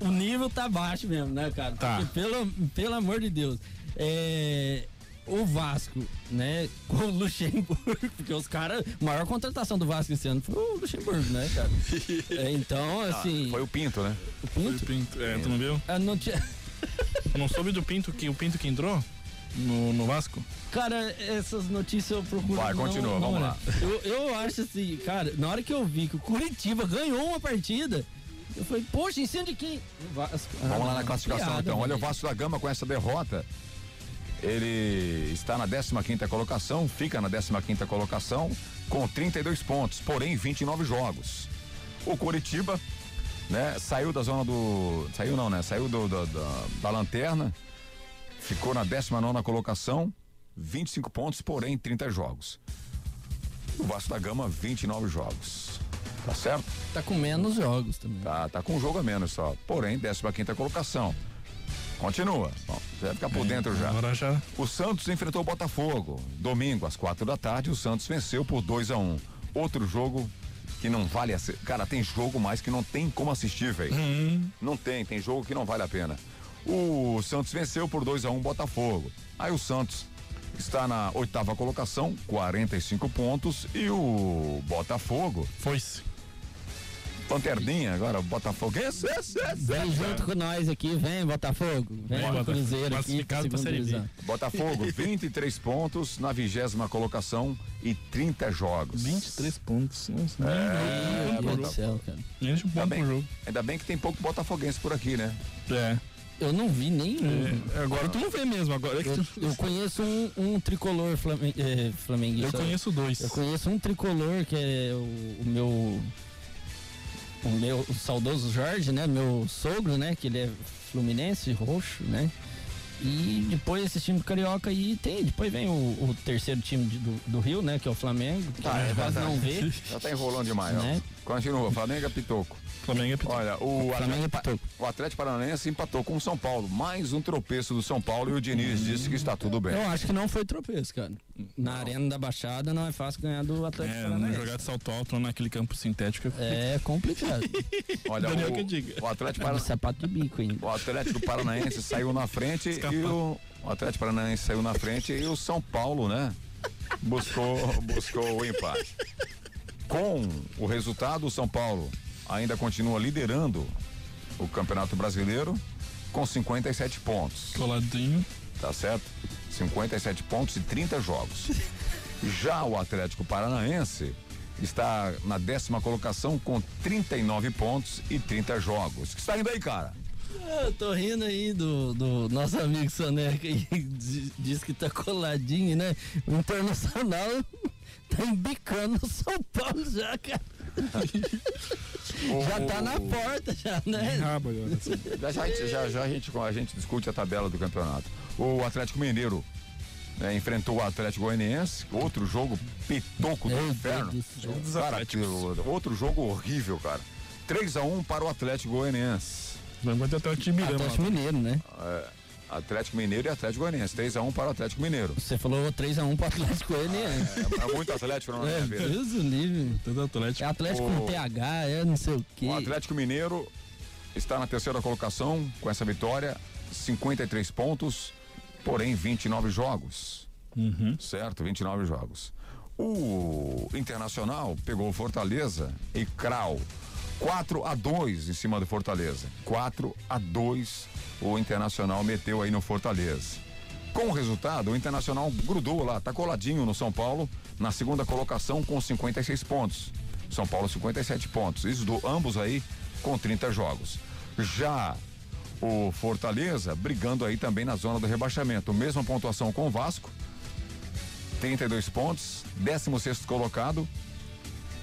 o nível tá baixo mesmo, né, cara? Tá. Porque, pelo, pelo amor de Deus. É. O Vasco, né, com o Luxemburgo, porque os caras, a maior contratação do Vasco esse ano foi o Luxemburgo, né, cara? É, então, assim, Foi o Pinto, né? o Pinto, Pinto. É, tu não viu? ah, não tinha. não soube do Pinto que o Pinto que entrou no, no Vasco? Cara, essas notícias eu procuro. Vai, não- continua, não vamos lá. Eu, eu acho assim, cara, na hora que eu vi que o Curitiba ganhou uma partida, eu falei, poxa, em cima de quem? O Vasco. Vamos Ah, lá na classificação piada, então. Olha o. Vasco da Gama com essa derrota. Ele está na 15 colocação, fica na 15 colocação com 32 pontos, porém 29 jogos. O Coritiba, né, saiu da zona do. Saiu não, né? Saiu do, do- da, da lanterna, ficou na 19 colocação, 25 pontos, porém 30 jogos. O Vasco da Gama, 29 jogos. Tá certo? Tá com menos jogos também. Tá, tá com um jogo a menos só. Porém, 15 colocação. Continua. Bom, você vai ficar por dentro já. Agora já. O Santos enfrentou o Botafogo. Domingo, às quatro da tarde, o Santos venceu por 2 a 1 um. Outro jogo que não vale a ser. Cara, tem jogo mais que não tem como assistir, velho. Não tem, tem jogo que não vale a pena. O Santos venceu por 2 a 1 um, Botafogo. Aí o Santos está na oitava colocação, 45 pontos. E o Botafogo. Foi-se. Lanterninha, agora Botafogo. Esse, esse, esse, Vem junto com nós aqui, vem Botafogo. Vem Vem. Cruzeiro aqui. Botafogo, 23 pontos na vigésima colocação e 30 jogos. 23 pontos. Nossa, É, Meu Deus do céu, cara. De um Ainda bem, jogo. ainda bem que tem pouco botafoguense por aqui, né? É. Eu não vi nenhum. É, Agora tu não vê mesmo. Agora é Eu, eu conheço um, um tricolor flamen, eh, flamenguista. Eu conheço dois. Eu conheço um tricolor que é o, o meu. O meu o saudoso Jorge, né? Meu sogro, né? Que ele é fluminense, roxo, né? E depois esse time do Carioca aí tem. Depois vem o, o terceiro time de- do, do Rio, né? Que é o Flamengo. Que Ah, é quase não vê. Já tá enrolando demais, ó. Né? Continua, Flamengo é pitoco. Flamengo é pitoco. Olha, o Flamengo é Atlético, pitoco. o Atlético Paranaense empatou com o São Paulo. Mais um tropeço do São Paulo e o Diniz disse que está tudo bem. Eu acho que não foi tropeço, cara. Na Arena da Baixada não é fácil ganhar do Atlético É, não Paranaense. jogar de salto alto naquele campo sintético. É complicado. Olha, Daniel o, que diga. o Atlético É Paranaense. sapato de bico ainda. O Atlético Paranaense saiu na frente e o, o Atlético Paranaense saiu na frente e o São Paulo, né? Buscou, buscou o empate. Com o resultado, o São Paulo ainda continua liderando o Campeonato Brasileiro com 57 pontos. Coladinho. Tá certo? 57 pontos e 30 jogos. Já o Atlético Paranaense está na décima colocação com 39 pontos e 30 jogos. O que está indo aí, cara? Eu tô rindo aí do, do nosso amigo Soneca aí, diz- diz que tá coladinho, né? O Internacional tá embicando o São Paulo já, cara. já tá na porta, já, né? Rabo. Já, já, a gente- já, já a, gente, a gente discute a tabela do campeonato. O Atlético Mineiro né, enfrentou o Atlético Goianiense, outro jogo pitoco do Meu Deus inferno. do céu. Jogo dos Cara, outro jogo horrível, cara. 3 a 1 para o Atlético Goianiense. Vai até o time Mirama. Atlético Mineiro, né? Atlético Mineiro e Atlético Goianiense. 3 a 1 para o Atlético Mineiro. Você falou 3x1 pro Atlético Goianiense. É, é muito Atlético na É, minha vida. Deus do livre. Todo É Atlético. Atlético O- com TH, é não sei o quê. O Atlético Mineiro está na terceira colocação com essa vitória, 53 pontos, porém 29 jogos. Certo? 29 jogos. O Internacional pegou o Fortaleza e Crau. 4 a 2 em cima do Fortaleza. 4 a 2 o Internacional meteu aí no Fortaleza. Com o resultado, o Internacional grudou lá, tá coladinho no São Paulo, na segunda colocação com 56 pontos. São Paulo 57 pontos. Isso do ambos aí com 30 jogos. Já o Fortaleza brigando aí também na zona do rebaixamento. Mesma pontuação com o Vasco, 32 pontos, 16 colocado.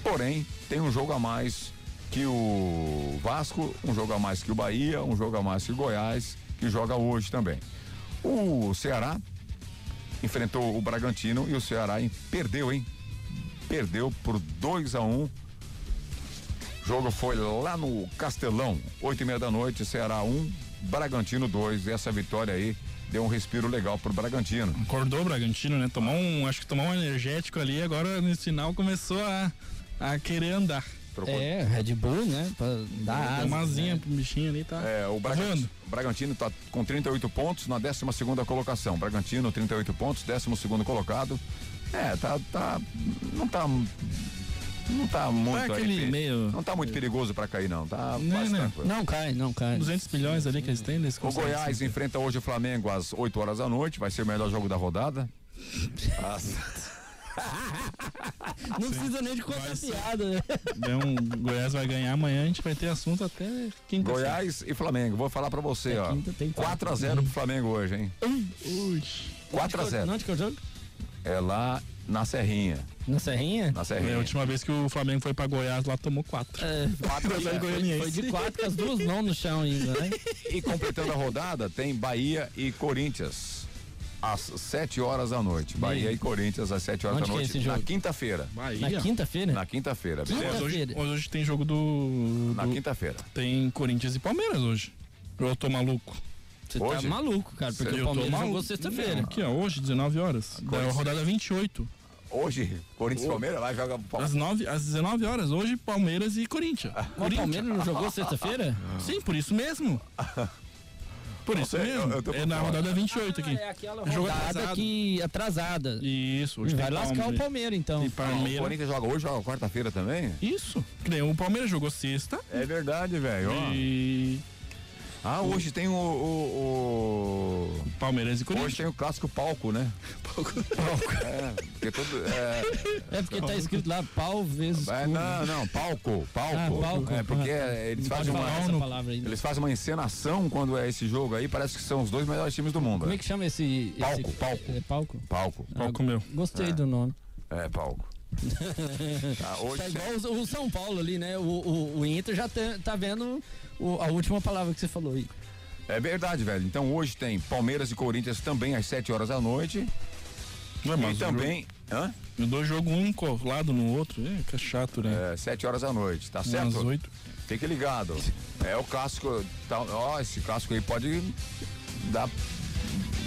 Porém, tem um jogo a mais que o Vasco, um jogo a mais que o Bahia, um jogo a mais que o Goiás, que joga hoje também. O Ceará enfrentou o Bragantino e o Ceará em- perdeu, hein? Perdeu por 2 a 1 um. O jogo foi lá no Castelão, oito e meia da noite, Ceará 1, um, Bragantino 2. E essa vitória aí deu um respiro legal pro Bragantino. Acordou o Bragantino, né? Tomou um. Acho que tomou um energético ali. Agora nesse final começou a, a querer andar. Trocou- É, Red Bull, né? Pra dar uma asinha né? pro bichinho ali, tá? É, o tá Bragantino, o Bragantino tá com 38 pontos na 12 segunda colocação. Bragantino, 38 pontos, 12 segundo colocado. É, tá, tá. Não tá Não tá muito. Tá aquele aí, meio- Não tá muito perigoso pra cair, não. Tá Não, quase não. tranquilo. Não cai, não cai. 200 milhões ali que eles têm, eles O Goiás enfrenta hoje o Flamengo às 8 horas da noite. Vai ser o melhor jogo da rodada. Às- Não precisa nem de contar piada, né? Deu um, Goiás vai ganhar amanhã, a gente vai ter assunto até quinta Goiás e Flamengo. Vou falar pra você, É, ó. quinta tem quatro. 4x0 pro Flamengo hoje, hein? Ui. 4x0. Onde que é o jogo? É lá na Serrinha. Na Serrinha? Na É, a Serrinha. última vez que o Flamengo foi pra Goiás, lá tomou quatro. É, 4x0 foi, Goianiense. foi de quatro com as duas mãos no chão ainda, né? E completando a rodada, tem Bahia e Corinthians. Às 7 horas da noite. Bahia e Corinthians às 7 horas Onde da é noite. esse na quinta-feira. Na quinta-feira? Na quinta-feira, beleza? Mas hoje, Quinta-feira. hoje tem jogo do. Na do- quinta-feira. Tem Corinthians e Palmeiras hoje. Eu tô maluco. Você tá maluco, cara, porque Eu o Palmeiras jogou sexta-feira. Aqui, ó, hoje, 19 horas. Da Corinthians. rodada 28. Hoje, Corinthians e Palmeiras vai jogar. Às, 9, às 19 horas, hoje, Palmeiras e Corinthians. O Corinthians. Palmeiras não jogou sexta-feira? Sim, por isso mesmo. Por isso sei, mesmo. eu- eu tô é na rodada 28 aqui. É aquela Jogo rodada atrasado. que atrasada. Isso, hoje Vai lascar o Palmeiras. Palmeiras, então. Tem O Palmeiras. Corinthians joga hoje, joga quarta-feira também? Isso. O Palmeiras jogou sexta. É verdade, velho. ó. Ah, hoje tem o. o- o- Palmeiras e Hoje Corinthians. tem o clássico palco, né? Palco. É, porque todo. É, É porque tá escrito lá pau vezes é, não, não, palco, palco. Ah, palco. É porque Ah, tá. eles Não fazem uma. Eles fazem uma encenação quando é esse jogo aí, parece que são os dois melhores times do mundo. Como é né? que chama esse... esse- Palco, palco. É palco? Palco. Palco meu. Gostei do nome. É, palco. Tá, hoje Tá igual o, o São Paulo ali, né? O, o, o Inter já tá, tá vendo o- a última palavra que você falou aí. É verdade, velho. Então hoje tem Palmeiras e Corinthians também às 7 horas da noite. Não, E mas também. Hã? Eu dou jogo um colado no outro. É, que é chato, né? É, 7 horas da noite, tá Às certo? 8. Fique ligado. É o clássico. Tá, ó, esse clássico aí pode dar.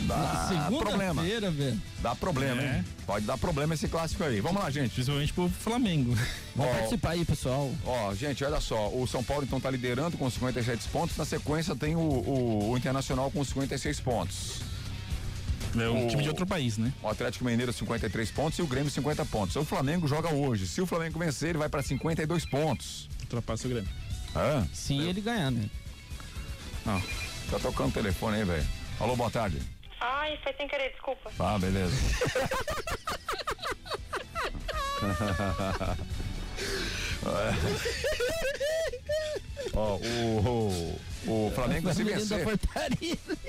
Dar problema. Velho. Dá problema, É. hein? Pode dar problema esse clássico aí. Vamos lá, gente. Principalmente pro Flamengo. Vamos Ó, participar aí, pessoal. Ó, gente, olha só. O São Paulo então tá liderando com 57 pontos. Na sequência tem o, o- o Internacional com 56 pontos. É um O- time de outro país, né? O Atlético Mineiro 53 pontos e o Grêmio 50 pontos. O Flamengo joga hoje. Se o Flamengo vencer, ele vai para 52 pontos. Ultrapassa o Grêmio. Hã? Se ele ganhar, né? Ah, Tá tocando o telefone aí, velho. Alô, boa tarde. Ai, foi sem querer, desculpa. Ah, beleza. Ó, o, o, o Flamengo se vencer,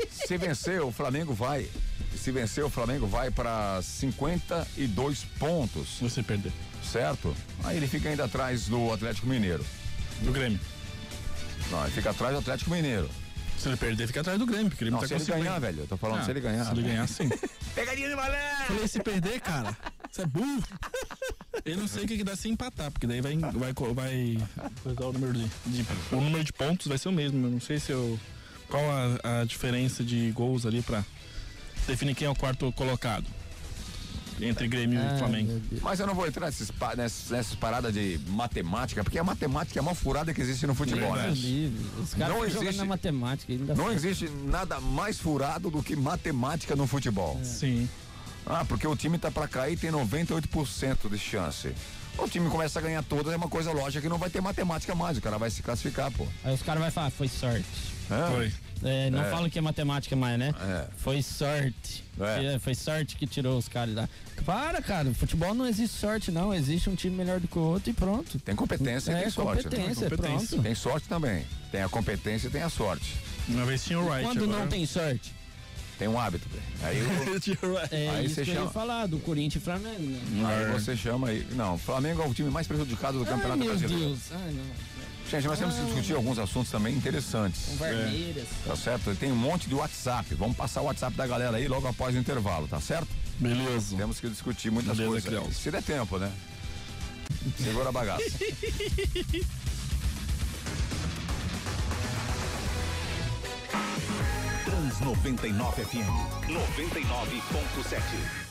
se vencer, o Flamengo vai, se vencer, o Flamengo vai para 52 pontos, você perder. certo? Aí ele fica ainda atrás do Atlético Mineiro. Do Grêmio. Não, ele fica atrás do Atlético Mineiro. Se ele perder, fica atrás do Grêmio, porque ele Não, tá se ele com 50. ganhar, velho. Eu tô falando Ah, se ele ganhar. Se ele ganhar, sim. Pegadinha de malandro! Falei, se perder, cara, você é burro. Eu não sei o que, que dá se empatar, porque daí vai, vai, vai coisar o número de, de- O número de pontos vai ser o mesmo. Eu não sei se eu. Qual a, a diferença de gols ali pra definir quem é o quarto colocado. Entre Grêmio Ah, e Flamengo. Mas eu não vou entrar nesses, nessas, nessas paradas de matemática, porque a matemática é a maior furada que existe no futebol, né? Deus livre. Os caras Não existe- na matemática. Ainda Não existe nada mais furado do que matemática no futebol. Sim. Ah, porque o time tá pra cair e tem 98% de chance. O time começa a ganhar todas, é uma coisa lógica que não vai ter matemática mais, o cara vai se classificar, pô. Aí os caras vão falar, foi sorte. É? Foi. É, não É. falam que é matemática mais, né? É. Foi sorte. É. É, Foi sorte que tirou os caras lá. Para, cara. Futebol não existe sorte, não. Existe um time melhor do que o outro e pronto. Tem competência e É, tem sorte. né? competência, Competência. pronto. Tem sorte também. Tem a competência e tem a sorte. Uma vez tinha o Wright. Quando não agora- tem sorte? Tem um hábito. velho. Aí. É Aí isso você que eu chama- ia falar, do Corinthians e Flamengo. né? aí você chama aí. Não, o Flamengo é o time mais prejudicado do Ai, Campeonato meu Brasileiro. Deus. Ai, não. Gente, nós temos que discutir alguns assuntos também interessantes. Com Varneiras. Tá certo? Tem um monte de WhatsApp. Vamos passar o WhatsApp da galera aí logo após o intervalo, tá certo? Beleza. Temos que discutir muitas Beleza, coisas. Criança. Se der tempo, né? Segura a bagaça. Trans 99 FM 99.7.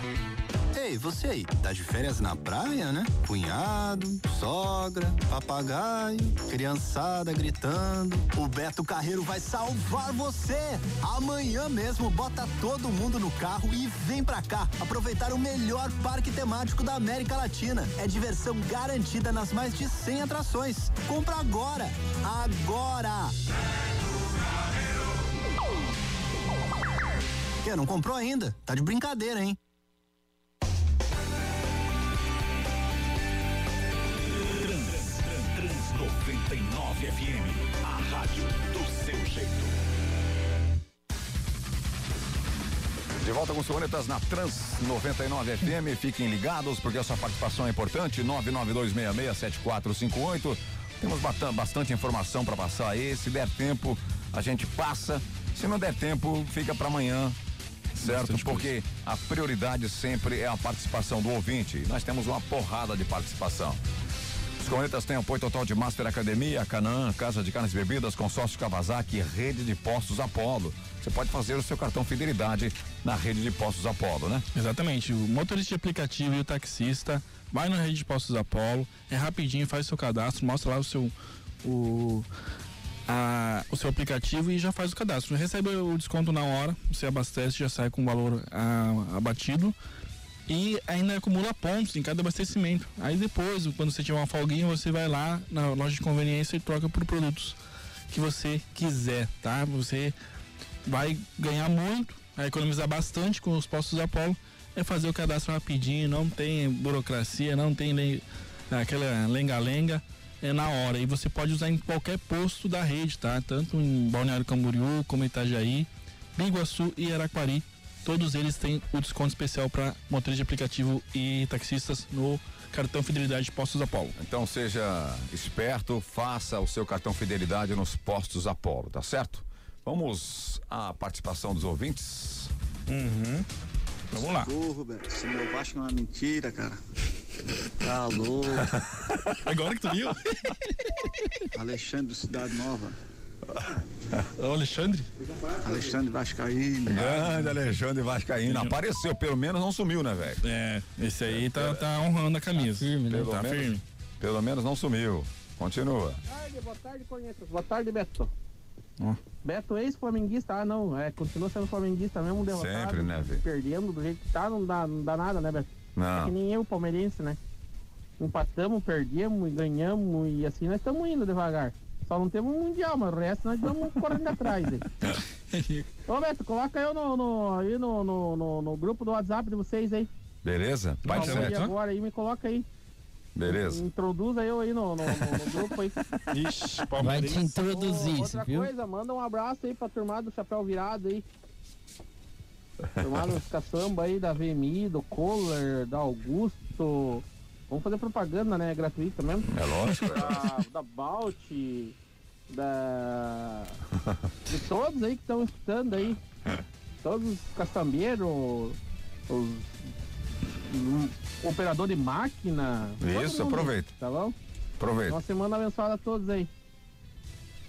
Ei, você aí, tá de férias na praia, né? Cunhado, sogra, papagaio, criançada gritando. O Beto Carreiro vai salvar você! Amanhã mesmo, bota todo mundo no carro e vem pra cá aproveitar o melhor parque temático da América Latina. É diversão garantida nas mais de 100 atrações. Compra agora! Agora! Que, não comprou ainda? Tá de brincadeira, hein? 99 FM, a rádio do seu jeito. De volta com Sonetas na Trans 99 FM. Fiquem ligados porque a sua participação é importante. 992667458. Temos bastante informação para passar aí. Se der tempo, a gente passa. Se não der tempo, fica para amanhã. Certo? Porque a prioridade sempre é a participação do ouvinte. Nós temos uma porrada de participação. Os Cornetas têm apoio total de Master Academia, Canaã, Casa de Carnes e Bebidas, Consórcio Kawasaki e Rede de Postos Apolo. Você pode fazer o seu cartão Fidelidade na Rede de Postos Apolo, né? Exatamente. O motorista de aplicativo e o taxista vai na rede de postos Apolo, é rapidinho, faz seu cadastro, mostra lá o seu o, a- o seu aplicativo e já faz o cadastro. Recebe o desconto na hora, você abastece, já sai com o valor ah, abatido e ainda acumula pontos em cada abastecimento. Aí depois, quando você tiver uma folguinha, você vai lá na loja de conveniência e troca por produtos que você quiser, tá? Você vai ganhar muito, vai economizar bastante com os postos Apolo. É fazer o cadastro rapidinho, não tem burocracia, não tem le- aquela lenga-lenga, é na hora. E você pode usar em qualquer posto da rede, tá? Tanto em Balneário Camboriú, como Itajaí, Biguaçu e Araquari. Todos eles têm o desconto especial para motores de aplicativo e taxistas no cartão Fidelidade de Postos Apolo. Então seja esperto, faça o seu cartão Fidelidade nos Postos Apolo, tá certo? Vamos à participação dos ouvintes. Uhum. Vamos lá. Porra, Beto, esse meu Vasco é uma mentira, cara. Tá louco. Agora que tu viu? Alexandre Cidade Nova. Alexandre? Alexandre Vascaíno. Grande Alexandre Vascaíno. Apareceu, pelo menos não sumiu, né, velho? É, esse aí tá, tá honrando a camisa. firme, né? Pelo Tá menos, firme. Pelo menos não sumiu. Continua. tarde, boa tarde, Cornetas. Boa tarde, Beto. Ó. Beto, ex-flamenguista, ah não, é, continua sendo flamenguista mesmo, derrotado. Sempre, né, velho? Perdendo do jeito que tá, não dá, não dá nada, né, Beto? É Não. que nem eu, palmeirense, né? Empatamos, perdemos e ganhamos e assim nós estamos indo devagar. Só não temos um mundial, mas o resto nós vamos correndo atrás aí. Ô Beto, coloca eu no, no- aí no, no, no- no grupo do WhatsApp de vocês aí. Beleza? Pai de Falou aí agora aí, me coloca aí. Beleza. Introduza eu aí no, no- no- no grupo aí. Ixi, Vai te introduzir, você Outra viu? coisa, manda um abraço aí pra turma do Chapéu Virado aí. Turma dos caçamba aí da VMI, do Kohler, da Augusto. Vamos fazer propaganda, né? Gratuita mesmo. É lógico. Da, da Balt, da. De todos aí que estão escutando aí. Todos os caçambeiros, os operador de máquina. Isso, aproveita. Tá bom? Aproveita. Uma semana abençoada a todos aí.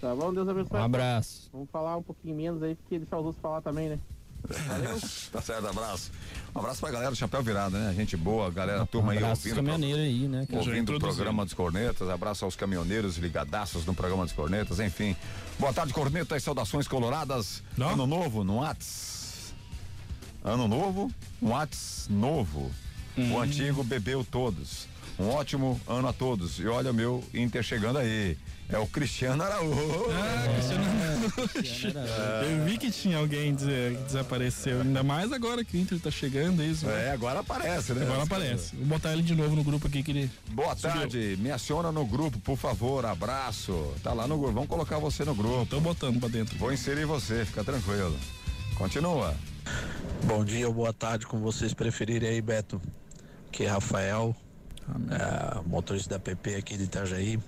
Tá bom? Deus abençoe. Um abraço. Vamos falar um pouquinho menos aí, porque deixar os outros falar também, né? Valeu. Tá certo, abraço. Um abraço pra galera do Chapéu Virado, né? Gente boa, galera, turma aí abraço aos ouvindo. caminhoneiros aí, né? Já Ouvindo o programa dos Cornetas, abraço aos caminhoneiros ligadaços no programa dos Cornetas, enfim. Boa tarde, Cornetas, saudações coloradas. Ano novo no Whats. Ano novo, um Whats novo. Hum. O antigo bebeu todos. Um ótimo ano a todos. E olha o meu Inter chegando aí. É o Cristiano Araújo. Ah, Cristiano Eu vi que tinha alguém des- que desapareceu. Ainda mais agora que o Inter tá chegando, é isso. É, agora aparece, né? Agora aparece. Vou botar ele de novo no grupo aqui que ele. Boa tarde, me aciona no grupo, por favor, abraço. Tá lá no grupo, vamos colocar você no grupo. Tô botando pra dentro. Vou inserir você, fica tranquilo. Continua. Bom dia ou boa tarde, como vocês preferirem aí, Beto. Aqui é Rafael, é, motorista da PP aqui de Itajaí.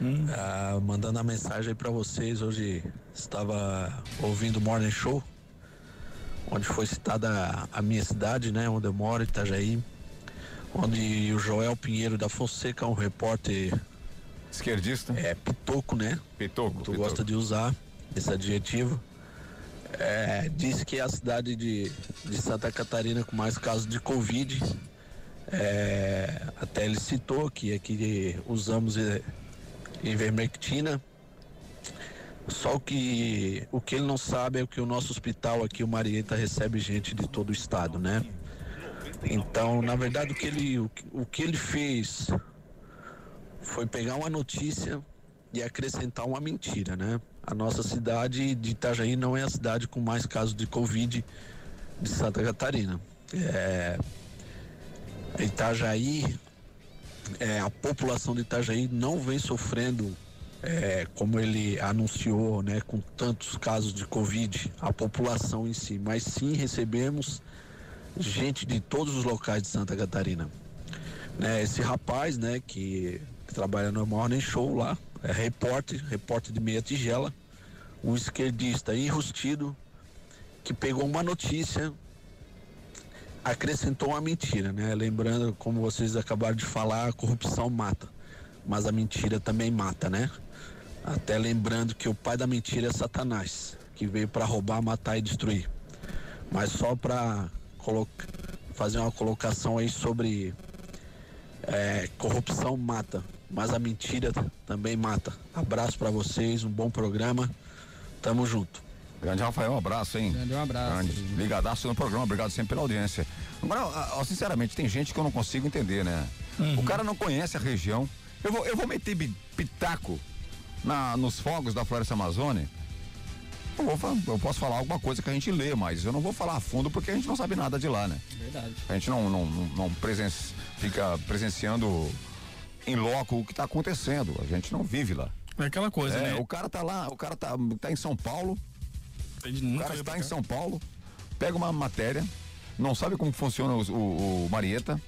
É, mandando a mensagem aí pra vocês. Hoje estava ouvindo o Morning Show, onde foi citada a, a minha cidade, né? Onde eu moro, Itajaí. Onde o Joel Pinheiro da Fonseca, um repórter. Esquerdista? É, pitoco, né? Pitoco. Tu gosta de usar esse adjetivo. É, disse que é a cidade de, de Santa Catarina com mais casos de Covid. É, até ele citou que aqui usamos é, ivermectina. Só que o que ele não sabe é que o nosso hospital aqui, o Marieta, recebe gente de todo o estado, né? Então, na verdade, o que ele, o, o que ele fez foi pegar uma notícia e acrescentar uma mentira, né? A nossa cidade de Itajaí não é a cidade com mais casos de Covid de Santa Catarina. É, Itajaí, é, a população de Itajaí não vem sofrendo, é, como ele anunciou, né, com tantos casos de Covid, a população em si, mas sim recebemos gente de todos os locais de Santa Catarina. Né, esse rapaz, né, que, que trabalha no Morning Show lá, é repórter, repórter de meia tigela, um esquerdista enrustido que pegou uma notícia, acrescentou uma mentira, né? Lembrando, como vocês acabaram de falar, a corrupção mata, mas a mentira também mata, né? Até lembrando que o pai da mentira é Satanás, que veio para roubar, matar e destruir. Mas só para fazer uma colocação aí sobre é, corrupção mata, mas a mentira também mata. Abraço para vocês, um bom programa. Tamo junto. Grande Rafael, um abraço, hein? Grande um abraço. Grande. Ligadaço no programa, obrigado sempre pela audiência. Agora, ó, sinceramente, tem gente que eu não consigo entender, né? O cara não conhece a região. Eu vou, eu vou meter pitaco na, nos fogos da Floresta Amazônia. Eu, vou eu posso falar alguma coisa que a gente lê, mas eu não vou falar a fundo porque a gente não sabe nada de lá, né? Verdade. A gente não, não, não, não presen- fica presenciando em loco o que está acontecendo. A gente não vive lá. É aquela coisa, É, né? O cara tá lá, o cara tá, tá em São Paulo. O cara está em São Paulo, pega uma matéria, não sabe como funciona os- o, o Marieta,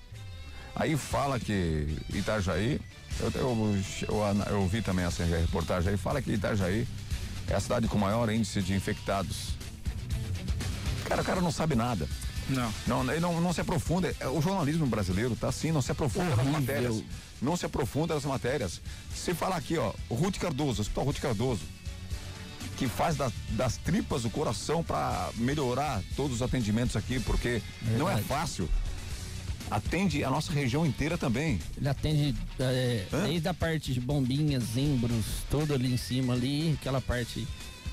aí fala que Itajaí, eu, eu, eu, eu vi também essa reportagem aí, fala que Itajaí é a cidade com maior índice de infectados. Cara, o cara não sabe nada. Não. Não, ele não, não se aprofunda. É, O jornalismo brasileiro tá assim, não se aprofunda nas matérias. Não se aprofunda nas matérias. Se falar aqui, ó, o Ruth Cardoso, Hospital Ruth Cardoso, que faz da- das tripas o coração para melhorar todos os atendimentos aqui, porque não é Verdade. fácil. Atende a nossa região inteira também. Ele atende é, desde a parte de bombinhas, zimbros, tudo ali em cima ali, aquela parte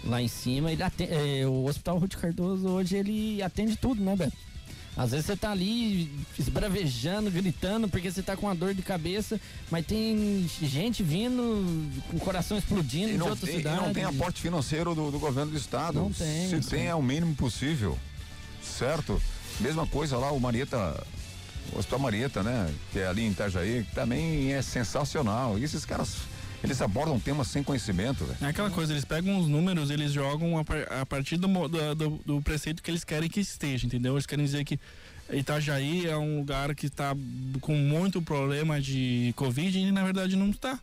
lá em cima. Ele atende, é, o Hospital Ruth Cardoso hoje ele atende tudo, né, Beto? Às vezes você tá ali esbravejando, gritando, porque você tá com uma dor de cabeça, mas tem gente vindo com o coração explodindo E de não, outra tem, cidade. não tem aporte financeiro do, do governo do estado. Não tem, Se tem. é o mínimo possível. Certo? Mesma coisa lá, o Marieta, o Hospital Marieta, né? Que é ali em Itajaí, que também é sensacional. E esses caras, eles abordam temas sem conhecimento, velho. É aquela coisa, eles pegam os números, eles jogam a, par- a partir do, do- do preceito que eles querem que esteja, entendeu? Eles querem dizer que Itajaí é um lugar que está com muito problema de Covid e na verdade não está.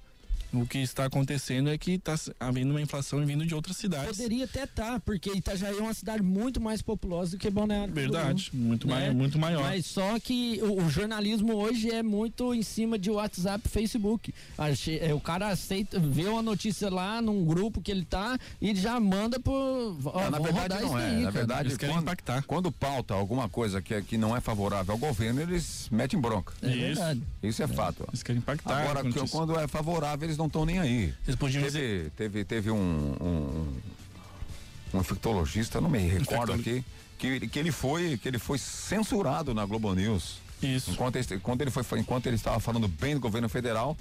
O que está acontecendo é que está havendo uma inflação vindo de outras cidades. Poderia até estar, porque Itajaí é uma cidade muito mais populosa do que Balneário. Verdade, Camboriú, muito, né? mai, muito maior. Mas só que o, o jornalismo hoje é muito em cima de WhatsApp, Facebook. É, o cara aceita, vê uma notícia lá num grupo que ele tá e já manda por. Ó, É, na verdade rodar não isso é. aí, na verdade, Eles querem quando, impactar. quando pauta alguma coisa que, é- que não é favorável ao governo, eles metem bronca. É verdade. Isso é fato. Eles querem impactar. Agora, quando é favorável, eles não estão nem aí. Eles podiam Teve, teve, teve um, um, um infectologista, não me recordo aqui, que, que ele foi que ele foi censurado na Globo News. Isso. Enquanto, ele- quando ele foi, enquanto ele estava falando bem do governo federal,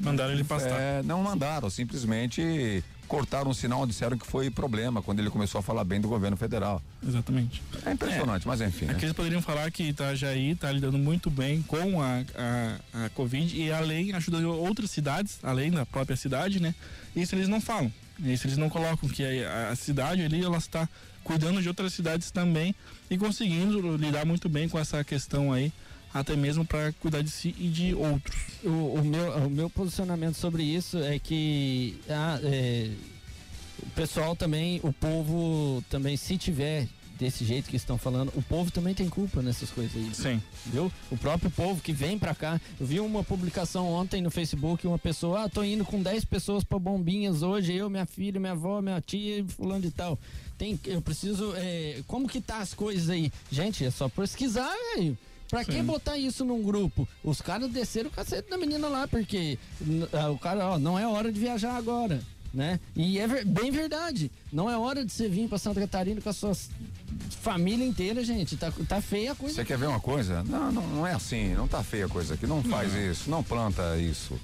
Mandaram ele pastar. é, não mandaram, simplesmente cortaram o sinal, disseram que foi problema quando ele começou a falar bem do governo federal. Exatamente. É impressionante, mas enfim. né? Aqui eles poderiam falar que Itajaí está lidando muito bem com a, a, a Covid e além ajuda outras cidades, além da própria cidade, né? Isso eles não falam. Isso eles não colocam, que a, a cidade ali ela está cuidando de outras cidades também e conseguindo lidar muito bem com essa questão aí, até mesmo para cuidar de si e de outros. O, o meu, o meu posicionamento sobre isso é que ah, é, o pessoal também, o povo também, se tiver desse jeito que estão falando, o povo também tem culpa nessas coisas aí. Sim. Viu? O próprio povo que vem pra cá. Eu vi uma publicação ontem no Facebook, uma pessoa, ah, tô indo com 10 pessoas pra Bombinhas hoje, eu, minha filha, minha avó, minha tia e fulano de tal. Tem, eu preciso, é, como que tá as coisas aí? Gente, é só pesquisar, velho. Pra que Sim. botar isso num grupo? Os caras desceram o cacete da menina lá, porque ah, o cara, ó, não é hora de viajar agora, né? E é ver- bem verdade. Não é hora de você vir pra Santa Catarina com a sua família inteira, gente. Tá, tá feia a coisa. Você quer ver uma coisa? Não, não, não é assim, não tá feia a coisa aqui. Não faz isso, não planta isso.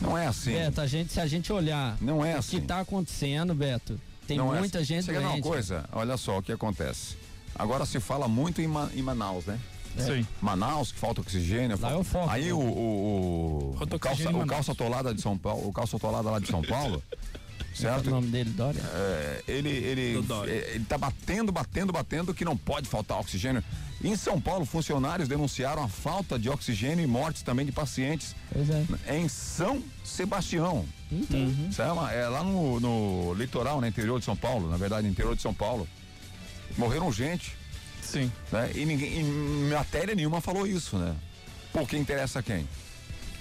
Não é assim. Beto, a gente, se a gente olhar Não é o assim. que tá acontecendo, Beto, tem Não é muita assim. gente Você quer ver uma coisa? Olha só o que acontece. Agora se fala muito em, Ma- em Manaus, né? Sim. Manaus, que falta oxigênio. Lá falta- é o foco, Aí né? o, o, o, o calça, o calça atolada de São Paulo, o calça atolada lá de São Paulo, Qual é o certo? nome dele, Dória? É, ele, ele, Dória. é, ele tá batendo, batendo, batendo que não pode faltar oxigênio. Em São Paulo, funcionários denunciaram a falta de oxigênio e mortes também de pacientes Pois é. em São Sebastião. Então, Sabe, É lá no, no litoral, no interior de São Paulo, na verdade, no interior de São Paulo. Morreram gente, Sim. né? E ninguém, em matéria nenhuma falou isso, né? Pô, quem interessa a quem?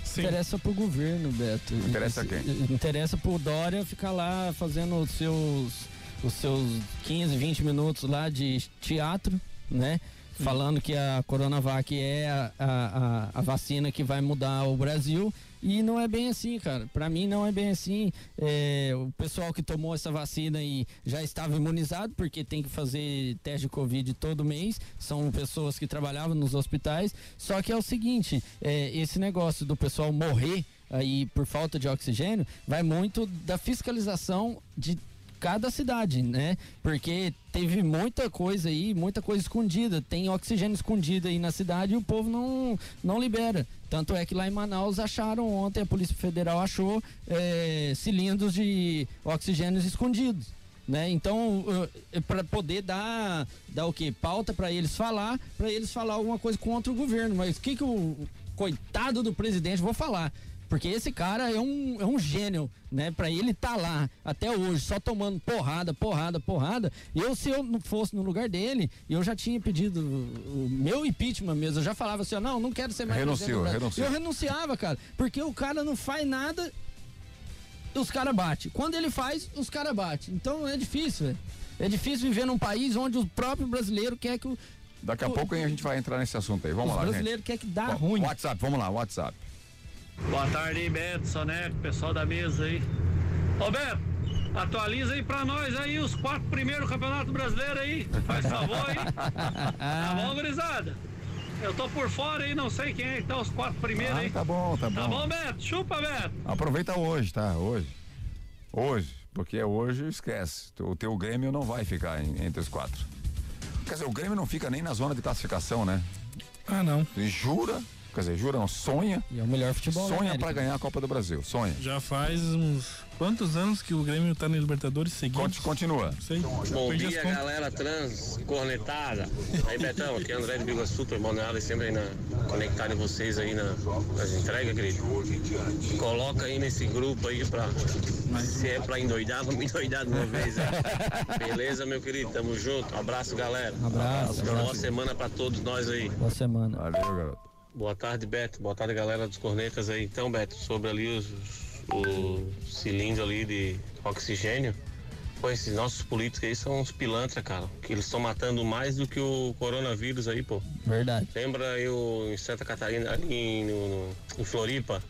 Sim. interessa pro governo, Beto. Interessa Isso- quem? Interessa pro Dória ficar lá fazendo os seus, os seus 15, 20 minutos lá de teatro, né? Falando que a Coronavac é a, a, a, a vacina que vai mudar o Brasil. E não é bem assim, cara. Pra mim não é bem assim. É, o pessoal que tomou essa vacina e já estava imunizado, porque tem que fazer teste de Covid todo mês. São pessoas que trabalhavam nos hospitais. Só que é o seguinte, é, esse negócio do pessoal morrer aí por falta de oxigênio vai muito da fiscalização de cada cidade, né? Porque teve muita coisa aí, muita coisa escondida. Tem oxigênio escondido aí na cidade e o povo não, não libera. Tanto é que lá em Manaus acharam ontem, a Polícia Federal achou eh, cilindros de oxigênios escondidos. Né? Então, para poder dar, dar o que? Pauta para eles falar, para eles falar alguma coisa contra o governo. Mas o que, que o coitado do presidente, vou falar, porque esse cara é um, é um gênio, né? Pra ele tá lá até hoje, só tomando porrada, porrada, porrada. Eu, se eu não fosse no lugar dele, eu já tinha pedido o o meu impeachment mesmo. Eu já falava assim, ó, não, não quero ser mais Renunciou, renunciou. Eu renunciava, cara. Porque o cara não faz nada, os caras batem. Quando ele faz, os caras batem. Então é difícil, velho. É difícil viver num país onde o próprio brasileiro quer que o. Daqui a o- pouco a gente vai entrar nesse assunto aí. Vamos os lá, gente. brasileiros quer que dá Wa- ruim. WhatsApp, vamos lá, WhatsApp. Boa tarde aí, Beto, Soneco, pessoal da mesa aí. Ô Beto, atualiza aí pra nós aí os quatro primeiros campeonatos brasileiros aí. Faz favor aí. Tá bom, gurizada? Eu tô por fora aí, não sei quem é que tá os quatro primeiros Ah, aí. tá bom, tá bom. Tá bom, Beto? Chupa, Beto. Aproveita hoje, tá? Hoje. Hoje. Porque hoje esquece. O teu Grêmio não vai ficar em- entre os quatro. Quer dizer, o Grêmio não fica nem na zona de classificação, né? Ah, não. E Jura? Quer dizer, jura não, sonha. E é o melhor futebol Sonha América. pra ganhar a Copa do Brasil, sonha. Já faz uns quantos anos que o Grêmio tá na Libertadores seguidos? Continua. Sei. Bom dia, galera trans, cornetada. Aí, Betão, aqui é André de Biguaçu, tô Balneário, sempre aí na, conectado em vocês aí na, nas entregas, querido. Coloca aí nesse grupo aí pra, se é pra endoidar, vamos endoidar de uma vez, né? Beleza, meu querido? Tamo junto. Abraço, galera. Abraço, Boa abraço. semana pra todos nós aí. Boa semana. Valeu, garoto. Boa tarde, Beto. Boa tarde, galera dos cornetas aí. Então, Beto, sobre ali os, o cilindro ali de oxigênio. Pô, esses nossos políticos aí são uns pilantra, cara. Que eles estão matando mais do que o coronavírus aí, pô. Verdade. Lembra eu em Santa Catarina, ali em, no- em Floripa,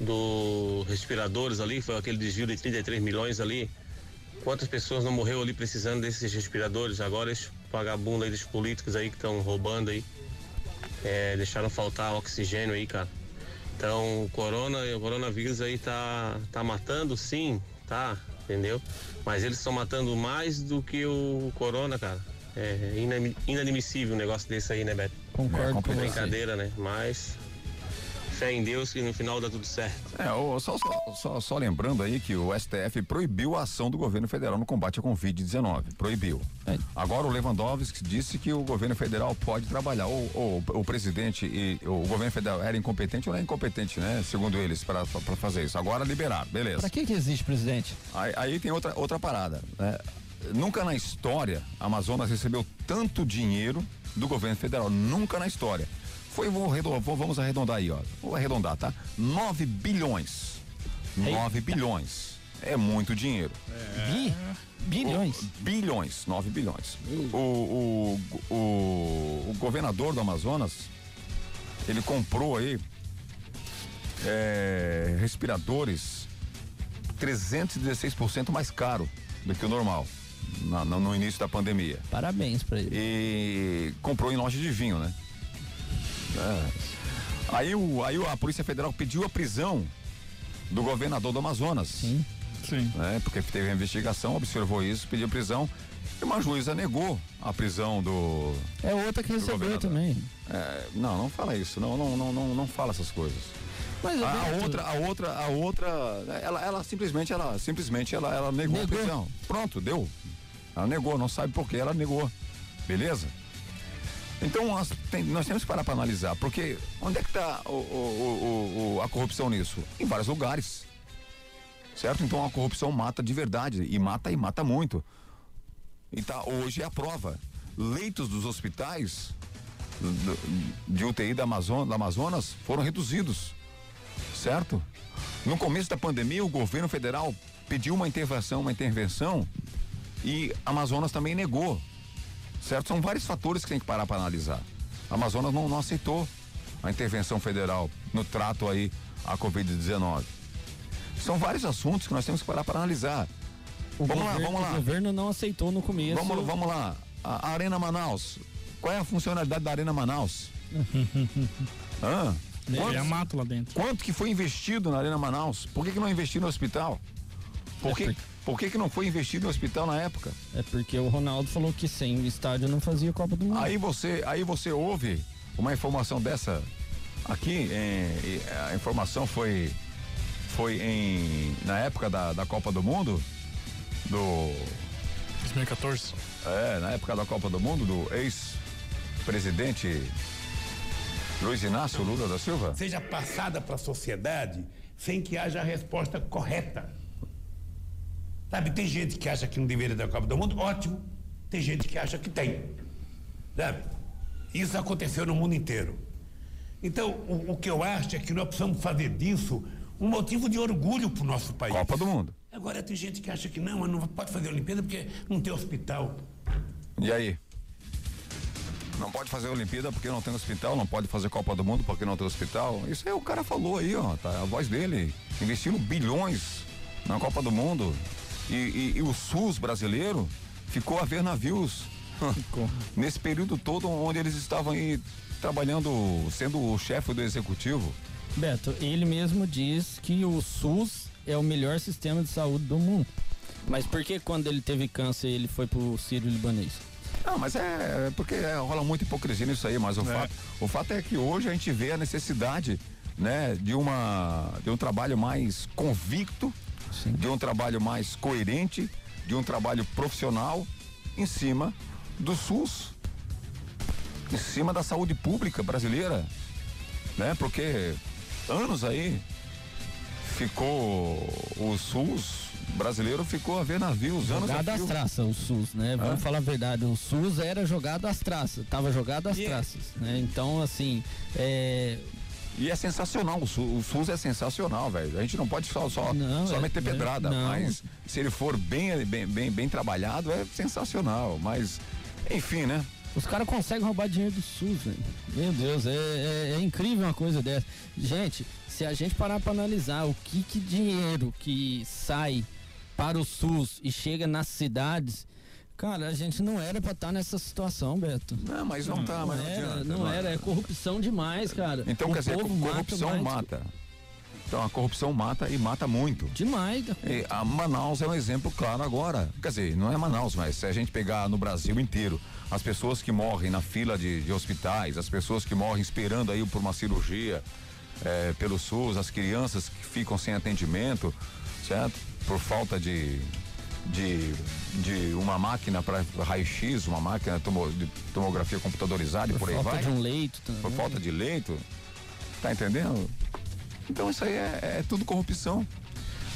do respiradores ali, foi aquele desvio de 33 milhões ali. Quantas pessoas não morreu ali precisando desses respiradores? Agora esses vagabundos aí dos políticos aí que estão roubando aí. É, deixaram faltar oxigênio aí, cara. Então o corona, o coronavírus aí tá, tá matando, sim, tá, entendeu? Mas eles estão matando mais do que o corona, cara. É inami- inadmissível um negócio desse aí, né, Beto? Concordo com você. Brincadeira, né? Mas fé em Deus que no final dá tudo certo. É, ô, só, só, só, só lembrando aí que o STF proibiu a ação do governo federal no combate à Covid-19. Proibiu. Agora o Lewandowski disse que o governo federal pode trabalhar. Ou, ou o presidente e o governo federal era incompetente ou não é incompetente, né? Segundo eles, para fazer isso. Agora liberaram, beleza. Pra que que existe presidente? Aí, aí tem outra, outra parada. né? Nunca na história a Amazonas recebeu tanto dinheiro do governo federal. Nunca na história. Foi, vou arredondar, vamos arredondar aí, ó. Vou arredondar, tá? 9 bilhões. 9 bilhões. É muito dinheiro. Bi? Bilhões? O- bilhões, 9 bilhões. O, o, o, o governador do Amazonas, ele comprou aí é, respiradores 316% mais caro do que o normal na- no, no início da pandemia. Parabéns pra ele. E comprou em loja de vinho, né? É. Aí, o, aí a Polícia Federal pediu a prisão do governador do Amazonas. Sim. Sim. porque teve a investigação, observou isso, pediu prisão. E uma juíza negou a prisão do. É outra que recebeu governador. também. É, não, não fala isso, não, não, não, não, não fala essas coisas. Mas, a, a outra, a outra, a outra, ela, ela simplesmente, ela simplesmente, ela, ela negou, a prisão. Pronto, deu. Ela negou, não sabe por que ela negou. Beleza? Então nós, tem- nós temos que parar para analisar, porque onde é que está a corrupção nisso? Em vários lugares. Certo? Então a corrupção mata de verdade. E mata e mata muito. E tá, hoje é a prova. Leitos dos hospitais de UTI da, Amazon, da Amazonas foram reduzidos. Certo? No começo da pandemia, o governo federal pediu uma intervenção, uma intervenção, e Amazonas também negou. Certo? São vários fatores que tem que parar para analisar. A Amazonas não, não aceitou a intervenção federal no trato aí à Covid-19. São vários assuntos que nós temos que parar para analisar. O vamos lá, governo- vamos lá. O governo não aceitou no começo. Vamos, vamos lá. A, Arena Manaus. Qual é a funcionalidade da Arena Manaus? Hã? Ele é mato lá dentro. Quanto que foi investido na Arena Manaus? Por que, que não investiu no hospital? Por que, por que, que não foi investido no hospital na época? É porque o Ronaldo falou que sem o estádio não fazia Copa do Mundo. Aí você, aí você ouve uma informação dessa aqui, em- a informação foi foi em na época da, da Copa do Mundo do 2014. É, na época da Copa do Mundo do ex-presidente Luiz Inácio Lula da Silva. seja passada para a sociedade sem que haja a resposta correta. Sabe, tem gente que acha que não deveria dar Copa do Mundo, ótimo. Tem gente que acha que tem. Sabe? Isso aconteceu no mundo inteiro. Então, o, o que eu acho é que nós precisamos fazer disso um motivo de orgulho para o nosso país. Copa do Mundo. Agora tem gente que acha que não, mas não pode fazer Olimpíada porque não tem hospital. E aí? Não pode fazer Olimpíada porque não tem hospital, não pode fazer Copa do Mundo porque não tem hospital. Isso aí o cara falou aí, ó, tá? A voz dele. Investiram bilhões na Copa do Mundo. E, e- e o SUS brasileiro ficou a ver navios. Nesse período todo onde eles estavam aí trabalhando, sendo o chefe do executivo. Beto, ele mesmo diz que o SUS é o melhor sistema de saúde do mundo. Mas por que quando ele teve câncer ele foi pro Sírio Libanês? Não, mas é porque é, rola muita hipocrisia nisso aí, mas o, fato, o fato é que hoje a gente vê a necessidade, né, de uma de um trabalho mais convicto, de um trabalho mais coerente, de um trabalho profissional em cima do SUS, em cima da saúde pública brasileira, né? Porque anos aí ficou o SUS brasileiro ficou a ver navios anos a Jogado às traças, o SUS, né? Vamos falar a verdade, o SUS era jogado às traças, tava jogado às E é- traças, né? Então, assim, é... E é sensacional, o SUS, o SUS é sensacional, velho. A gente não pode só, só, Não, só é- meter é- pedrada, não. mas se ele for bem, bem, bem, bem trabalhado, é sensacional. Mas, enfim, né? Os caras conseguem roubar dinheiro do SUS, velho. Meu Deus, é, é- é incrível uma coisa dessa. Gente, se a gente parar pra analisar o que, que dinheiro que sai para o SUS e chega nas cidades, cara, a gente não era pra estar nessa situação, Beto. Não, mas não tá, mas não era, adianta, não não. era, é corrupção demais, cara. Então, O quer dizer, corrupção mais. mata. Então a corrupção mata e mata muito. Demais. E a Manaus é um exemplo claro agora. Quer dizer, não é Manaus, mas se a gente pegar no Brasil inteiro, as pessoas que morrem na fila de, de hospitais, as pessoas que morrem esperando aí por uma cirurgia eh, pelo SUS, as crianças que ficam sem atendimento, certo? Por falta de, de, de uma máquina para raio-x, uma máquina tomo- de tomografia computadorizada e por, aí falta vai. de um leito também. Por falta de leito. Tá entendendo? Então isso aí é, é tudo corrupção.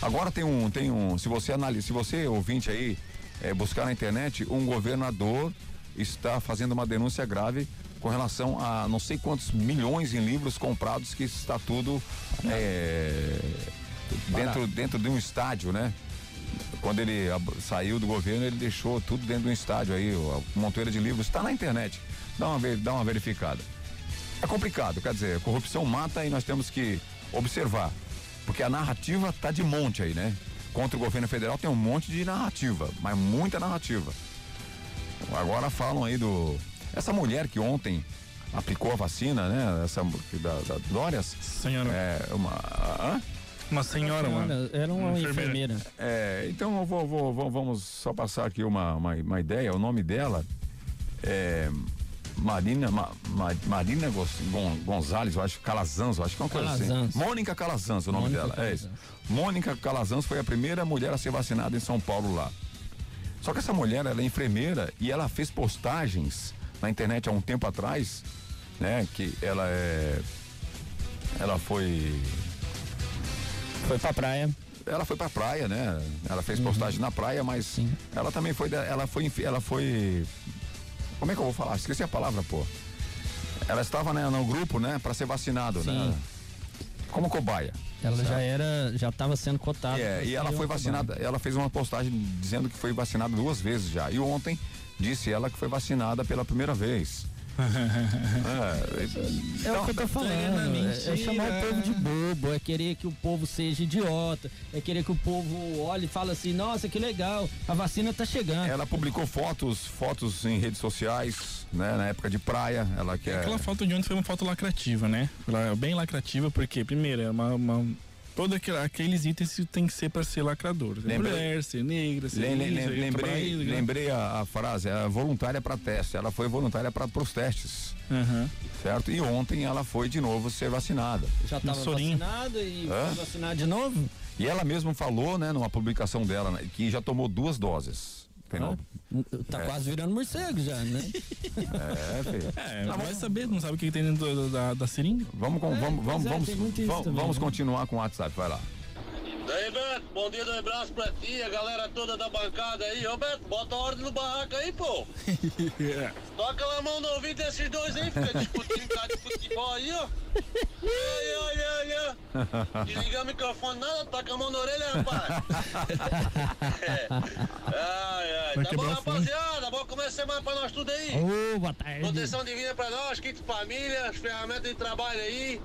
Agora tem um, tem um, se você analisa, se você ouvinte aí é, buscar na internet, um governador está fazendo uma denúncia grave com relação a não sei quantos milhões em livros comprados que está tudo é, dentro, dentro de um estádio, né? Quando ele saiu do governo, ele deixou tudo dentro de um estádio aí, a montoeira de livros, está na internet. Dá uma, dá uma verificada. É complicado, quer dizer, corrupção mata e nós temos que observar. Porque a narrativa tá de monte aí, né? Contra o governo federal tem um monte de narrativa, mas muita narrativa. Agora falam aí do. Essa mulher que ontem aplicou a vacina, né? Essa da, da Dórias. Senhora. É uma. hã? Uma senhora, mano. Era uma enfermeira. É, então eu vou, vou- vou- vamos só passar aqui uma, uma, uma ideia. O nome dela é Marina, Ma- Ma- Marina Gon- Gon- Gonzalez, eu acho, Calazans, eu acho que é uma coisa assim. Calazans. Mônica Calazans, o nome Mônica dela. É isso. Mônica Calazans foi a primeira mulher a ser vacinada em São Paulo lá. Só que essa mulher, ela é enfermeira e ela fez postagens na internet há um tempo atrás, né? Que ela é. Ela foi. Foi pra praia. Ela foi pra praia, né? Ela fez postagem na praia, mas ela também foi. Ela foi. Ela foi. Como é que eu vou falar? Esqueci a palavra, pô. Ela estava né, no grupo, né, pra ser vacinado, né? Sim. Como cobaia. Ela Certo. já era, já estava sendo cotada. É, e ela foi vacinada, ela fez uma postagem dizendo que foi vacinada duas vezes já. E ontem disse ela que foi vacinada pela primeira vez. É, É o que eu tô falando. É, é chamar o povo de bobo, é querer que o povo seja idiota, é querer que o povo olhe e fale assim, nossa, que legal, a vacina tá chegando. Ela publicou fotos, fotos em redes sociais, né, na época de praia. Ela quer. Aquela foto de ontem foi uma foto lacrativa, né? Ela é Bem lacrativa, porque, primeiro, é uma. uma todo aquele- aqueles itens tem que ser para ser lacrador. Ser Lembrei- mulher, ser negra, ser Lem- lem- isso, lem- lembrei, trabalho, né? lembrei a, a frase, é voluntária para teste. Ela foi voluntária para os testes. Aham. Certo? E ontem ela foi de novo ser vacinada. Já tava vacinada e Hã? foi vacinar de novo? E ela mesma falou, né, numa publicação dela, né, que já tomou duas doses. Tá É. quase virando morcego já, né? É, filho. É, não vai saber, não sabe o que tem dentro da, da seringa. Vamos, com, vamos, pois vamos, é, vamos, vamos, também, vamos né? continuar com o WhatsApp, vai lá. Daí, Beto, bom dia, dois abraços pra ti, a galera toda da bancada aí. Ô, Beto, bota a ordem no barraco aí, pô. Toca lá a mão no ouvido desses dois aí, fica discutindo cara de futebol aí, ó. Ai, ai, ai, ai. Desligar o microfone, nada, toca a mão na orelha, rapaz. É. Ai, ai. Vai Tá bom, rapaziada, bom começo de semana pra nós tudo aí. Ô, boa tarde. Proteção divina pra nós, kit família, as ferramentas de trabalho aí.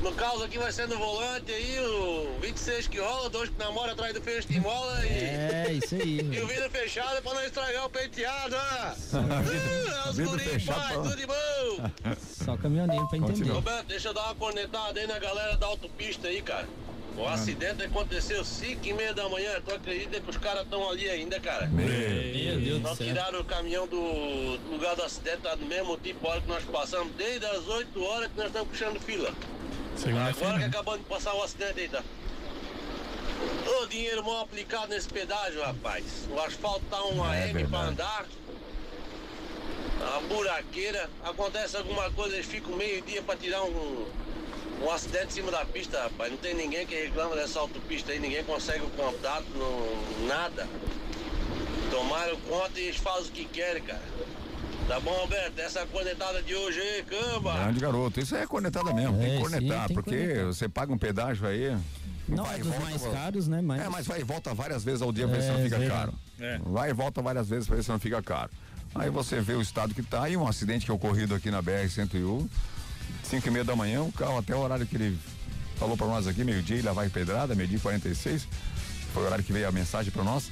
No caso aqui vai ser no volante aí, o 26 que rola, dois que namora atrás do peixe de mola e. É, isso aí. E o vidro fechado pra não estragar o penteado, ah! vidro- Ah, os guris, pai, tudo de bom! Só caminhoneiro pra entender. Roberto, deixa eu dar uma cornetada aí na galera da autopista aí, cara. O Ah. acidente aconteceu 5 e meia da manhã, tu acredita que os caras estão ali ainda, cara? Meu Meu Deus do céu. tiraram o caminhão do lugar do acidente, tá do mesmo tipo, a hora que nós passamos, desde as 8 horas que nós estamos puxando fila. Segunda-feira, Agora que né? acabou de passar o acidente aí, tá? O dinheiro mal aplicado nesse pedágio, rapaz. O asfalto tá uma É M pra andar. A buraqueira. Acontece alguma coisa, eles ficam meio dia pra tirar um, um acidente em cima da pista, rapaz. Não tem ninguém que reclama dessa autopista aí, ninguém consegue o contato, não, nada. Tomaram conta e eles fazem o que querem, cara. Tá bom, Alberto? Essa cornetada de hoje aí, camba. Grande garoto. Isso é cornetada mesmo. tem É, que sim, cornetar, tem que porque cornetar. você paga um pedágio aí. Não vai é dos volta, mais volta. caros, né? Mas... É, mas vai e volta várias vezes ao dia pra ver se É, não fica caro. É. Vai e volta várias vezes pra ver se não fica caro. Aí você vê o estado que tá e um acidente que é ocorrido aqui na BR-101, 5 e meia da manhã, o carro até o horário que ele falou pra nós aqui, meio-dia, e lá vai pedrada, meio-dia e 46. Foi o horário que veio a mensagem pra nós.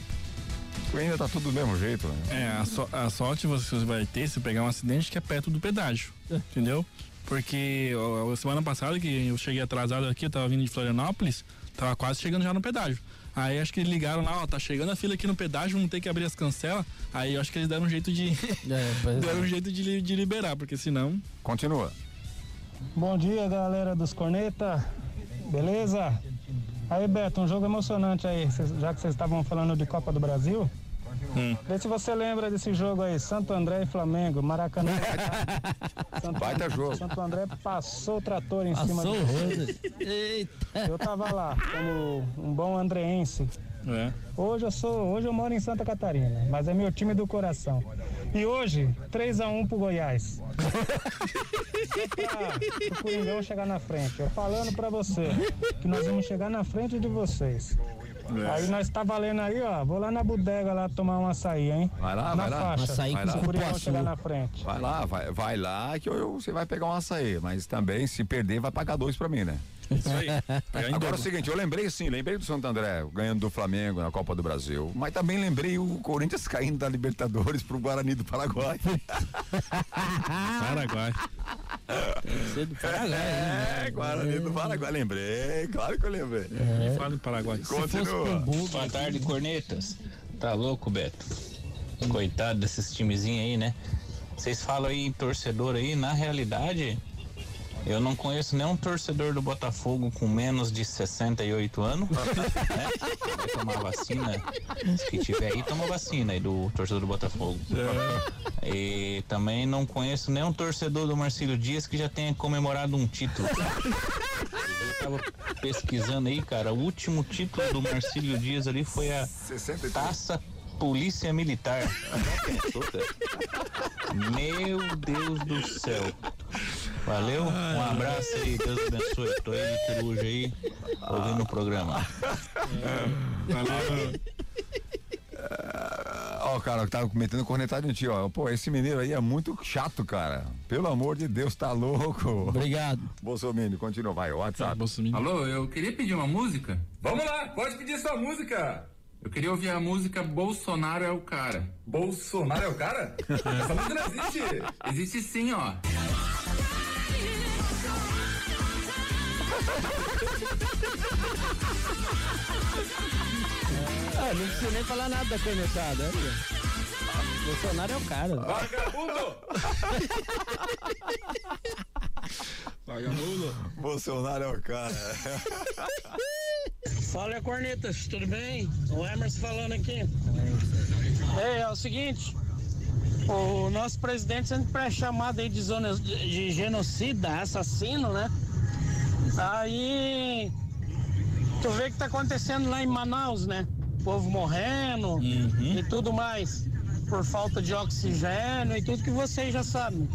Ainda tá tudo do mesmo jeito, né? É, a, so- a sorte você vai ter se pegar um acidente que é perto do pedágio, entendeu? Porque ó, a semana passada que eu cheguei atrasado aqui, eu tava vindo de Florianópolis, tava quase chegando já no pedágio. Aí acho que eles ligaram lá, ó, tá chegando a fila aqui no pedágio, vamos ter que abrir as cancelas. Aí eu acho que eles deram um jeito de. É, deram é. um jeito de, de liberar, porque senão. Continua. Bom dia, galera dos Corneta. Beleza? Aí, Beto, um jogo emocionante aí, já que vocês estavam falando de Copa do Brasil. Hum. Vê se você lembra desse jogo aí, Santo André e Flamengo, Maracanã. Santo, Baita jogo. Santo André passou o trator em cima Passou do o rodo. Eita. Eu tava lá, como um bom andreense. É. Hoje eu sou, hoje eu moro em Santa Catarina, mas é meu time do coração. E hoje, 3 a 1 pro Goiás. Pra o Coringão chegar na frente. Eu falando pra você que nós vamos chegar na frente de vocês. Aí nós tá valendo aí, ó. Vou lá na bodega lá tomar um açaí, hein? Vai lá, na vai lá. faixa. Açaí Vai com cupuaçu. chegar na frente. Vai lá, vai, vai lá que eu, eu- você vai pegar um açaí. Mas também, se perder, vai pagar dois pra mim, né? Isso aí. Agora é o seguinte, eu lembrei sim, lembrei do Santo André ganhando do Flamengo na Copa do Brasil, mas também lembrei o Corinthians caindo da Libertadores pro Guarani do Paraguai. Paraguai. Você do Paraguai, né? É, Guarani do Paraguai, lembrei, claro que eu lembrei. Me fala do Paraguai. Continua. Boa tarde, cornetas. Tá louco, Beto? Coitado desses timezinhos aí, né? Vocês falam aí em torcedor aí, na realidade, eu não conheço nenhum torcedor do Botafogo com menos de 68 anos, né? Vai tomar vacina. Se tiver aí, toma vacina aí do torcedor do Botafogo. E também não conheço nenhum torcedor do Marcílio Dias que já tenha comemorado um título. Eu tava pesquisando aí, cara, o último título do Marcílio Dias ali foi a 63. Taça Polícia Militar. Meu Deus do céu. Valeu, um abraço aí, Deus abençoe. Tô aí de peruja aí, ouvindo o programa. Valeu. Ó, o cara que tava cometendo cornetado em ti, ó. Pô, esse mineiro aí é muito chato, cara. Pelo amor de Deus, tá louco. Obrigado. Bolsonaro, continua, vai, WhatsApp. Bolsonaro. Alô, eu queria pedir uma música. Vamos lá, pode pedir sua música. Eu queria ouvir a música Bolsonaro é o cara. Bolsonaro é o cara? Essa música não existe. Existe sim, ó. Ah, não precisa nem falar nada da cornetada. Bolsonaro é o cara. Vagabundo! Vagabundo. Bolsonaro é o cara. Fala, cornetas, tudo bem? O Emerson falando aqui. É, é o seguinte, o nosso presidente sempre é chamado aí de zona de, genocida, assassino, né? Aí tu vê o que tá acontecendo lá em Manaus, né? O povo morrendo e tudo mais, por falta de oxigênio e tudo que vocês já sabem.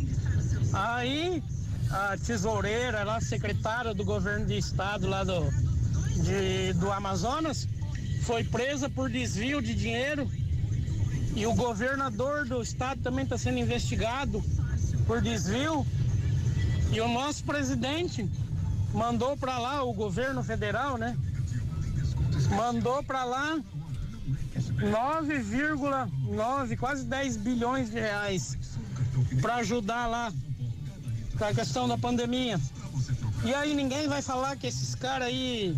Aí a tesoureira, lá, secretária do governo de estado lá do, de- do Amazonas, foi presa por desvio de dinheiro e o governador do estado também está sendo investigado por desvio. E o nosso presidente mandou para lá, o governo federal, né? Mandou para lá 9,9, quase 10 bilhões de reais para ajudar lá com a questão da pandemia. E aí ninguém vai falar que esses caras aí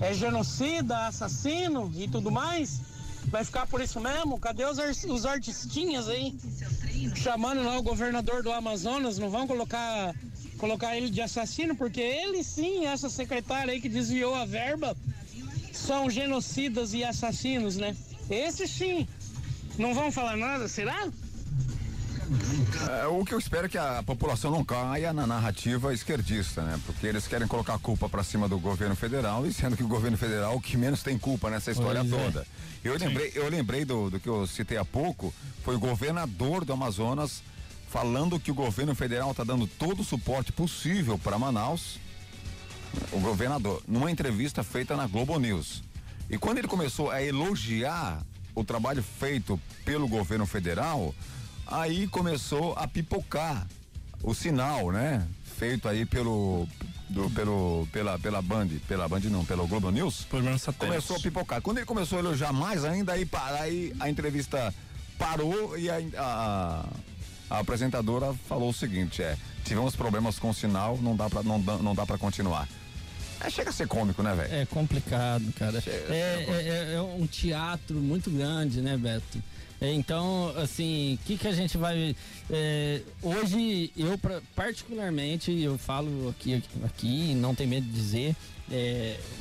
é genocida, assassino e tudo mais. Vai ficar por isso mesmo? Cadê os, os artistinhas aí? Chamando lá o governador do Amazonas, não vão colocar, colocar ele de assassino, porque ele sim, essa secretária aí que desviou a verba, são genocidas e assassinos, né? Esse sim. Não vão falar nada, será? É, o que eu espero é que a população não caia na narrativa esquerdista, né? Porque eles querem colocar a culpa pra cima do governo federal e sendo que o governo federal é o que menos tem culpa nessa história Pois é. toda. Eu lembrei, eu lembrei do, do que eu citei há pouco, foi o governador do Amazonas falando que o governo federal está dando todo o suporte possível para Manaus. O governador, numa entrevista feita na Globo News. E quando ele começou a elogiar o trabalho feito pelo governo federal, aí começou a pipocar o sinal, né? Feito aí pelo do, pelo pela pela Band, pela Band não, pelo Globo News. Começou a pipocar. Quando ele começou a elogiar mais ainda aí para aí a entrevista parou e a, a, a apresentadora falou o seguinte, é, tivemos problemas com o sinal, não dá para não, não dá para continuar. É, chega a ser cômico, né, velho? É complicado, cara. É, é- é- é um teatro muito grande, né, Beto? É, Então, assim, o que, que a gente vai. é, hoje, eu, particularmente, eu falo aqui, aqui, não tem medo de dizer,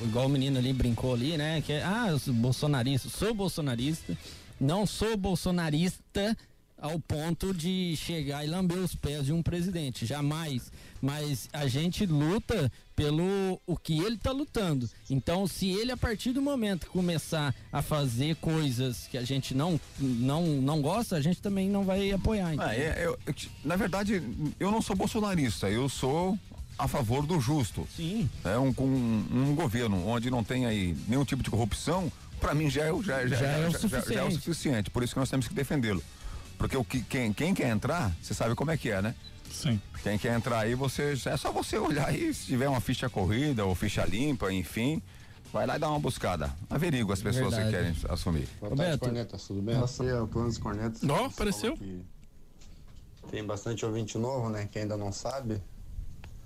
igual o menino ali brincou ali, né? Que é, ah, eu sou bolsonarista, sou bolsonarista, não sou bolsonarista ao ponto de chegar e lamber os pés de um presidente, jamais. Mas a gente luta pelo o que ele está lutando. Então, se ele a partir do momento começar a fazer coisas que a gente não não não gosta, a gente também não vai apoiar. Ah, é, eu- na verdade, eu não sou bolsonarista, eu sou a favor do justo. Sim. É um, com um, governo onde não tem aí nenhum tipo de corrupção, para mim já é, o- já, já, Já é o já- já- já é o suficiente. Por isso que nós temos que defendê-lo. Porque o que, quem, quem quer entrar, você sabe como é que é, né? Sim. Quem quer entrar aí, você é só você olhar aí, se tiver uma ficha corrida ou ficha limpa, enfim, vai lá e dá uma buscada. Averigua as pessoas que querem Verdade. assumir. Boa tarde, Cornetas, tudo bem? Nossa, é o Plano dos Cornetas. Ó, Você apareceu. Tem bastante ouvinte novo, né? Que ainda não sabe.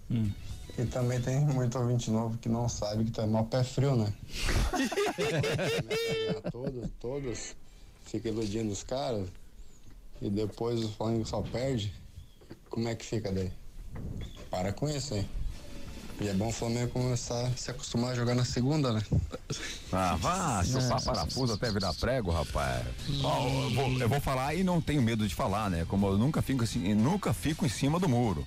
Hum. E também tem muito ouvinte novo que não sabe que tá mal pé frio, né? todos, todos ficam elogiando os caras e depois o Flamengo só perde. Como é que fica daí? Para com isso, hein? E é bom o Flamengo começar a se acostumar a jogar na segunda, né? Ah, vá, chupar Nossa. parafuso até virar prego, rapaz. Ó, eu, vou, eu vou falar e não tenho medo de falar, né? Como eu nunca fico assim, nunca fico em cima do muro.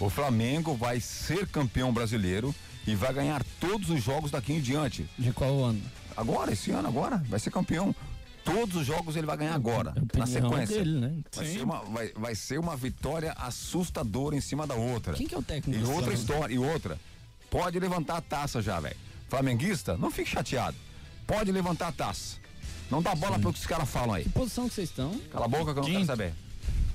O Flamengo vai ser campeão brasileiro e vai ganhar todos os jogos daqui em diante. De qual ano? Agora, esse ano agora, vai ser campeão. Todos os jogos ele vai ganhar agora, na opinião sequência. dele, né? Vai ser, uma, vai, vai ser uma vitória assustadora em cima da outra. Quem que é o técnico E outra história, e outra. Pode levantar a taça já, velho. Flamenguista, não fique chateado. Pode levantar a taça. Não dá bola para o que os caras falam aí. Que posição que vocês estão? Cala a boca que eu não quero saber.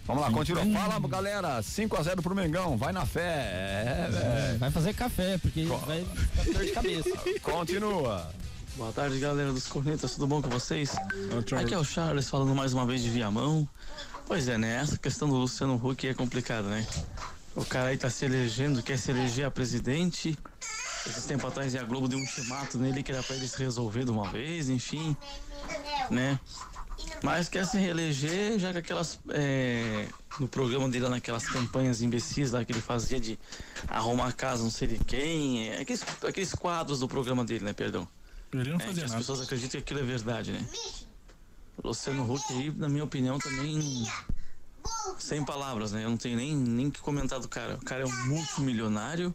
Vamos lá, continua. Fala, galera. 5x0 pro Mengão. Vai na fé. É, velho. Vai fazer café, porque vai ficar dor de cabeça. Continua. Boa tarde, galera dos Cornetas, tudo bom com vocês? Aqui é o Charles falando mais uma vez de Viamão. Pois é, né? Essa questão do Luciano Huck é complicada, né? O cara aí tá se elegendo, quer se eleger a presidente. Esses tempos atrás a Globo deu um ultimato nele que era pra ele se resolver de uma vez, enfim, né? Mas quer se reeleger, já que aquelas. é, no programa dele, lá naquelas campanhas imbecis lá que ele fazia de arrumar a casa, não sei de quem. é, aqueles, aqueles quadros do programa dele, né? Perdão. Ele não É, fazia que as nada. pessoas acreditam que aquilo é verdade, né? O Luciano Huck aí, na minha opinião, também. Sem palavras, né? Eu não tenho nem, nem que comentar do cara. O cara é um multimilionário.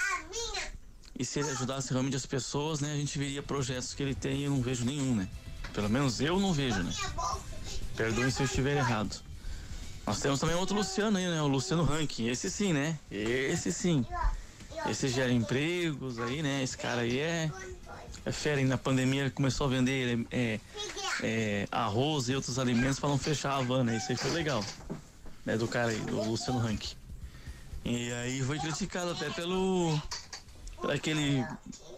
E se ele ajudasse realmente as pessoas, né? A gente veria projetos que ele tem e eu não vejo nenhum, né? Pelo menos eu não vejo, né? Perdoem se eu estiver errado. Nós temos também outro Luciano aí, né? O Luciano Ranking. Esse sim, né? Esse sim. Esse gera empregos aí, né? Esse cara aí é. É fera, e na pandemia ele começou a vender é, é, arroz e outros alimentos para não fechar a Havana. Isso aí foi legal. Né, do cara aí, do Luciano Rank. E aí foi criticado até pelo. aquele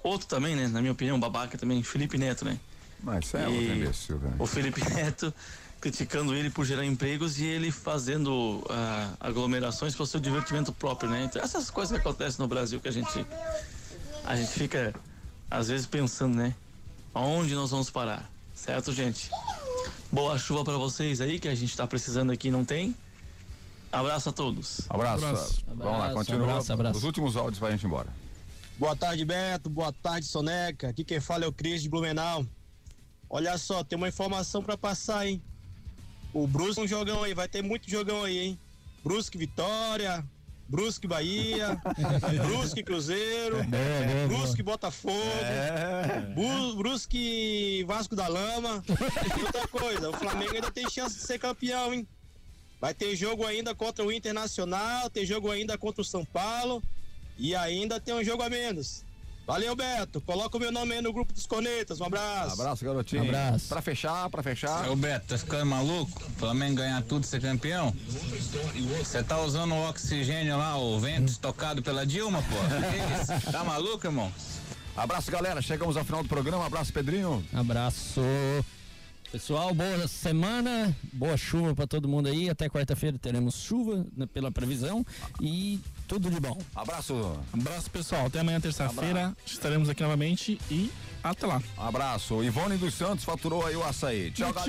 outro também, né? Na minha opinião, babaca também, Felipe Neto, né? Mas isso é E imbecil. O Felipe Neto criticando ele por gerar empregos e ele fazendo ah, aglomerações para o seu divertimento próprio, né? Então, essas coisas que acontecem no Brasil que a gente a gente fica às vezes pensando, né? Aonde nós vamos parar? Certo, gente? Boa chuva pra vocês aí, que a gente tá precisando aqui, não tem. Abraço a todos. Abraço. Vamos lá, continua. Os últimos áudios pra gente ir embora. Boa tarde, Beto. Boa tarde, Soneca. Aqui quem fala é o Cris de Blumenau. Olha só, tem uma informação pra passar, hein? O Brusque um jogão aí, vai ter muito jogão aí, hein? Brusque Vitória, Brusque Bahia, Brusque Cruzeiro, Brusque Botafogo, Bu- Brusque Vasco da Lama. E outra coisa, o Flamengo ainda tem chance de ser campeão, hein? Vai ter jogo ainda contra o Internacional, tem jogo ainda contra o São Paulo e ainda tem um jogo a menos. Valeu, Beto. Coloca o meu nome aí no grupo dos cornetas. Um abraço. Abraço, garotinho. Abraço. Pra fechar, pra fechar. Ô Beto, tá ficando maluco? Flamengo ganhar tudo, ser campeão? Você tá usando o oxigênio lá, o vento estocado pela Dilma, pô? Que isso? Tá maluco, irmão? Abraço, galera. Chegamos ao final do programa. Abraço, Pedrinho. Abraço. Pessoal, boa semana, boa chuva pra todo mundo aí. Até quarta-feira teremos chuva né, pela previsão e tudo de bom. Abraço. Abraço, pessoal. Até amanhã, terça-feira. Estaremos aqui novamente e até lá. Abraço. Ivone dos Santos faturou aí o açaí. Tchau, galera.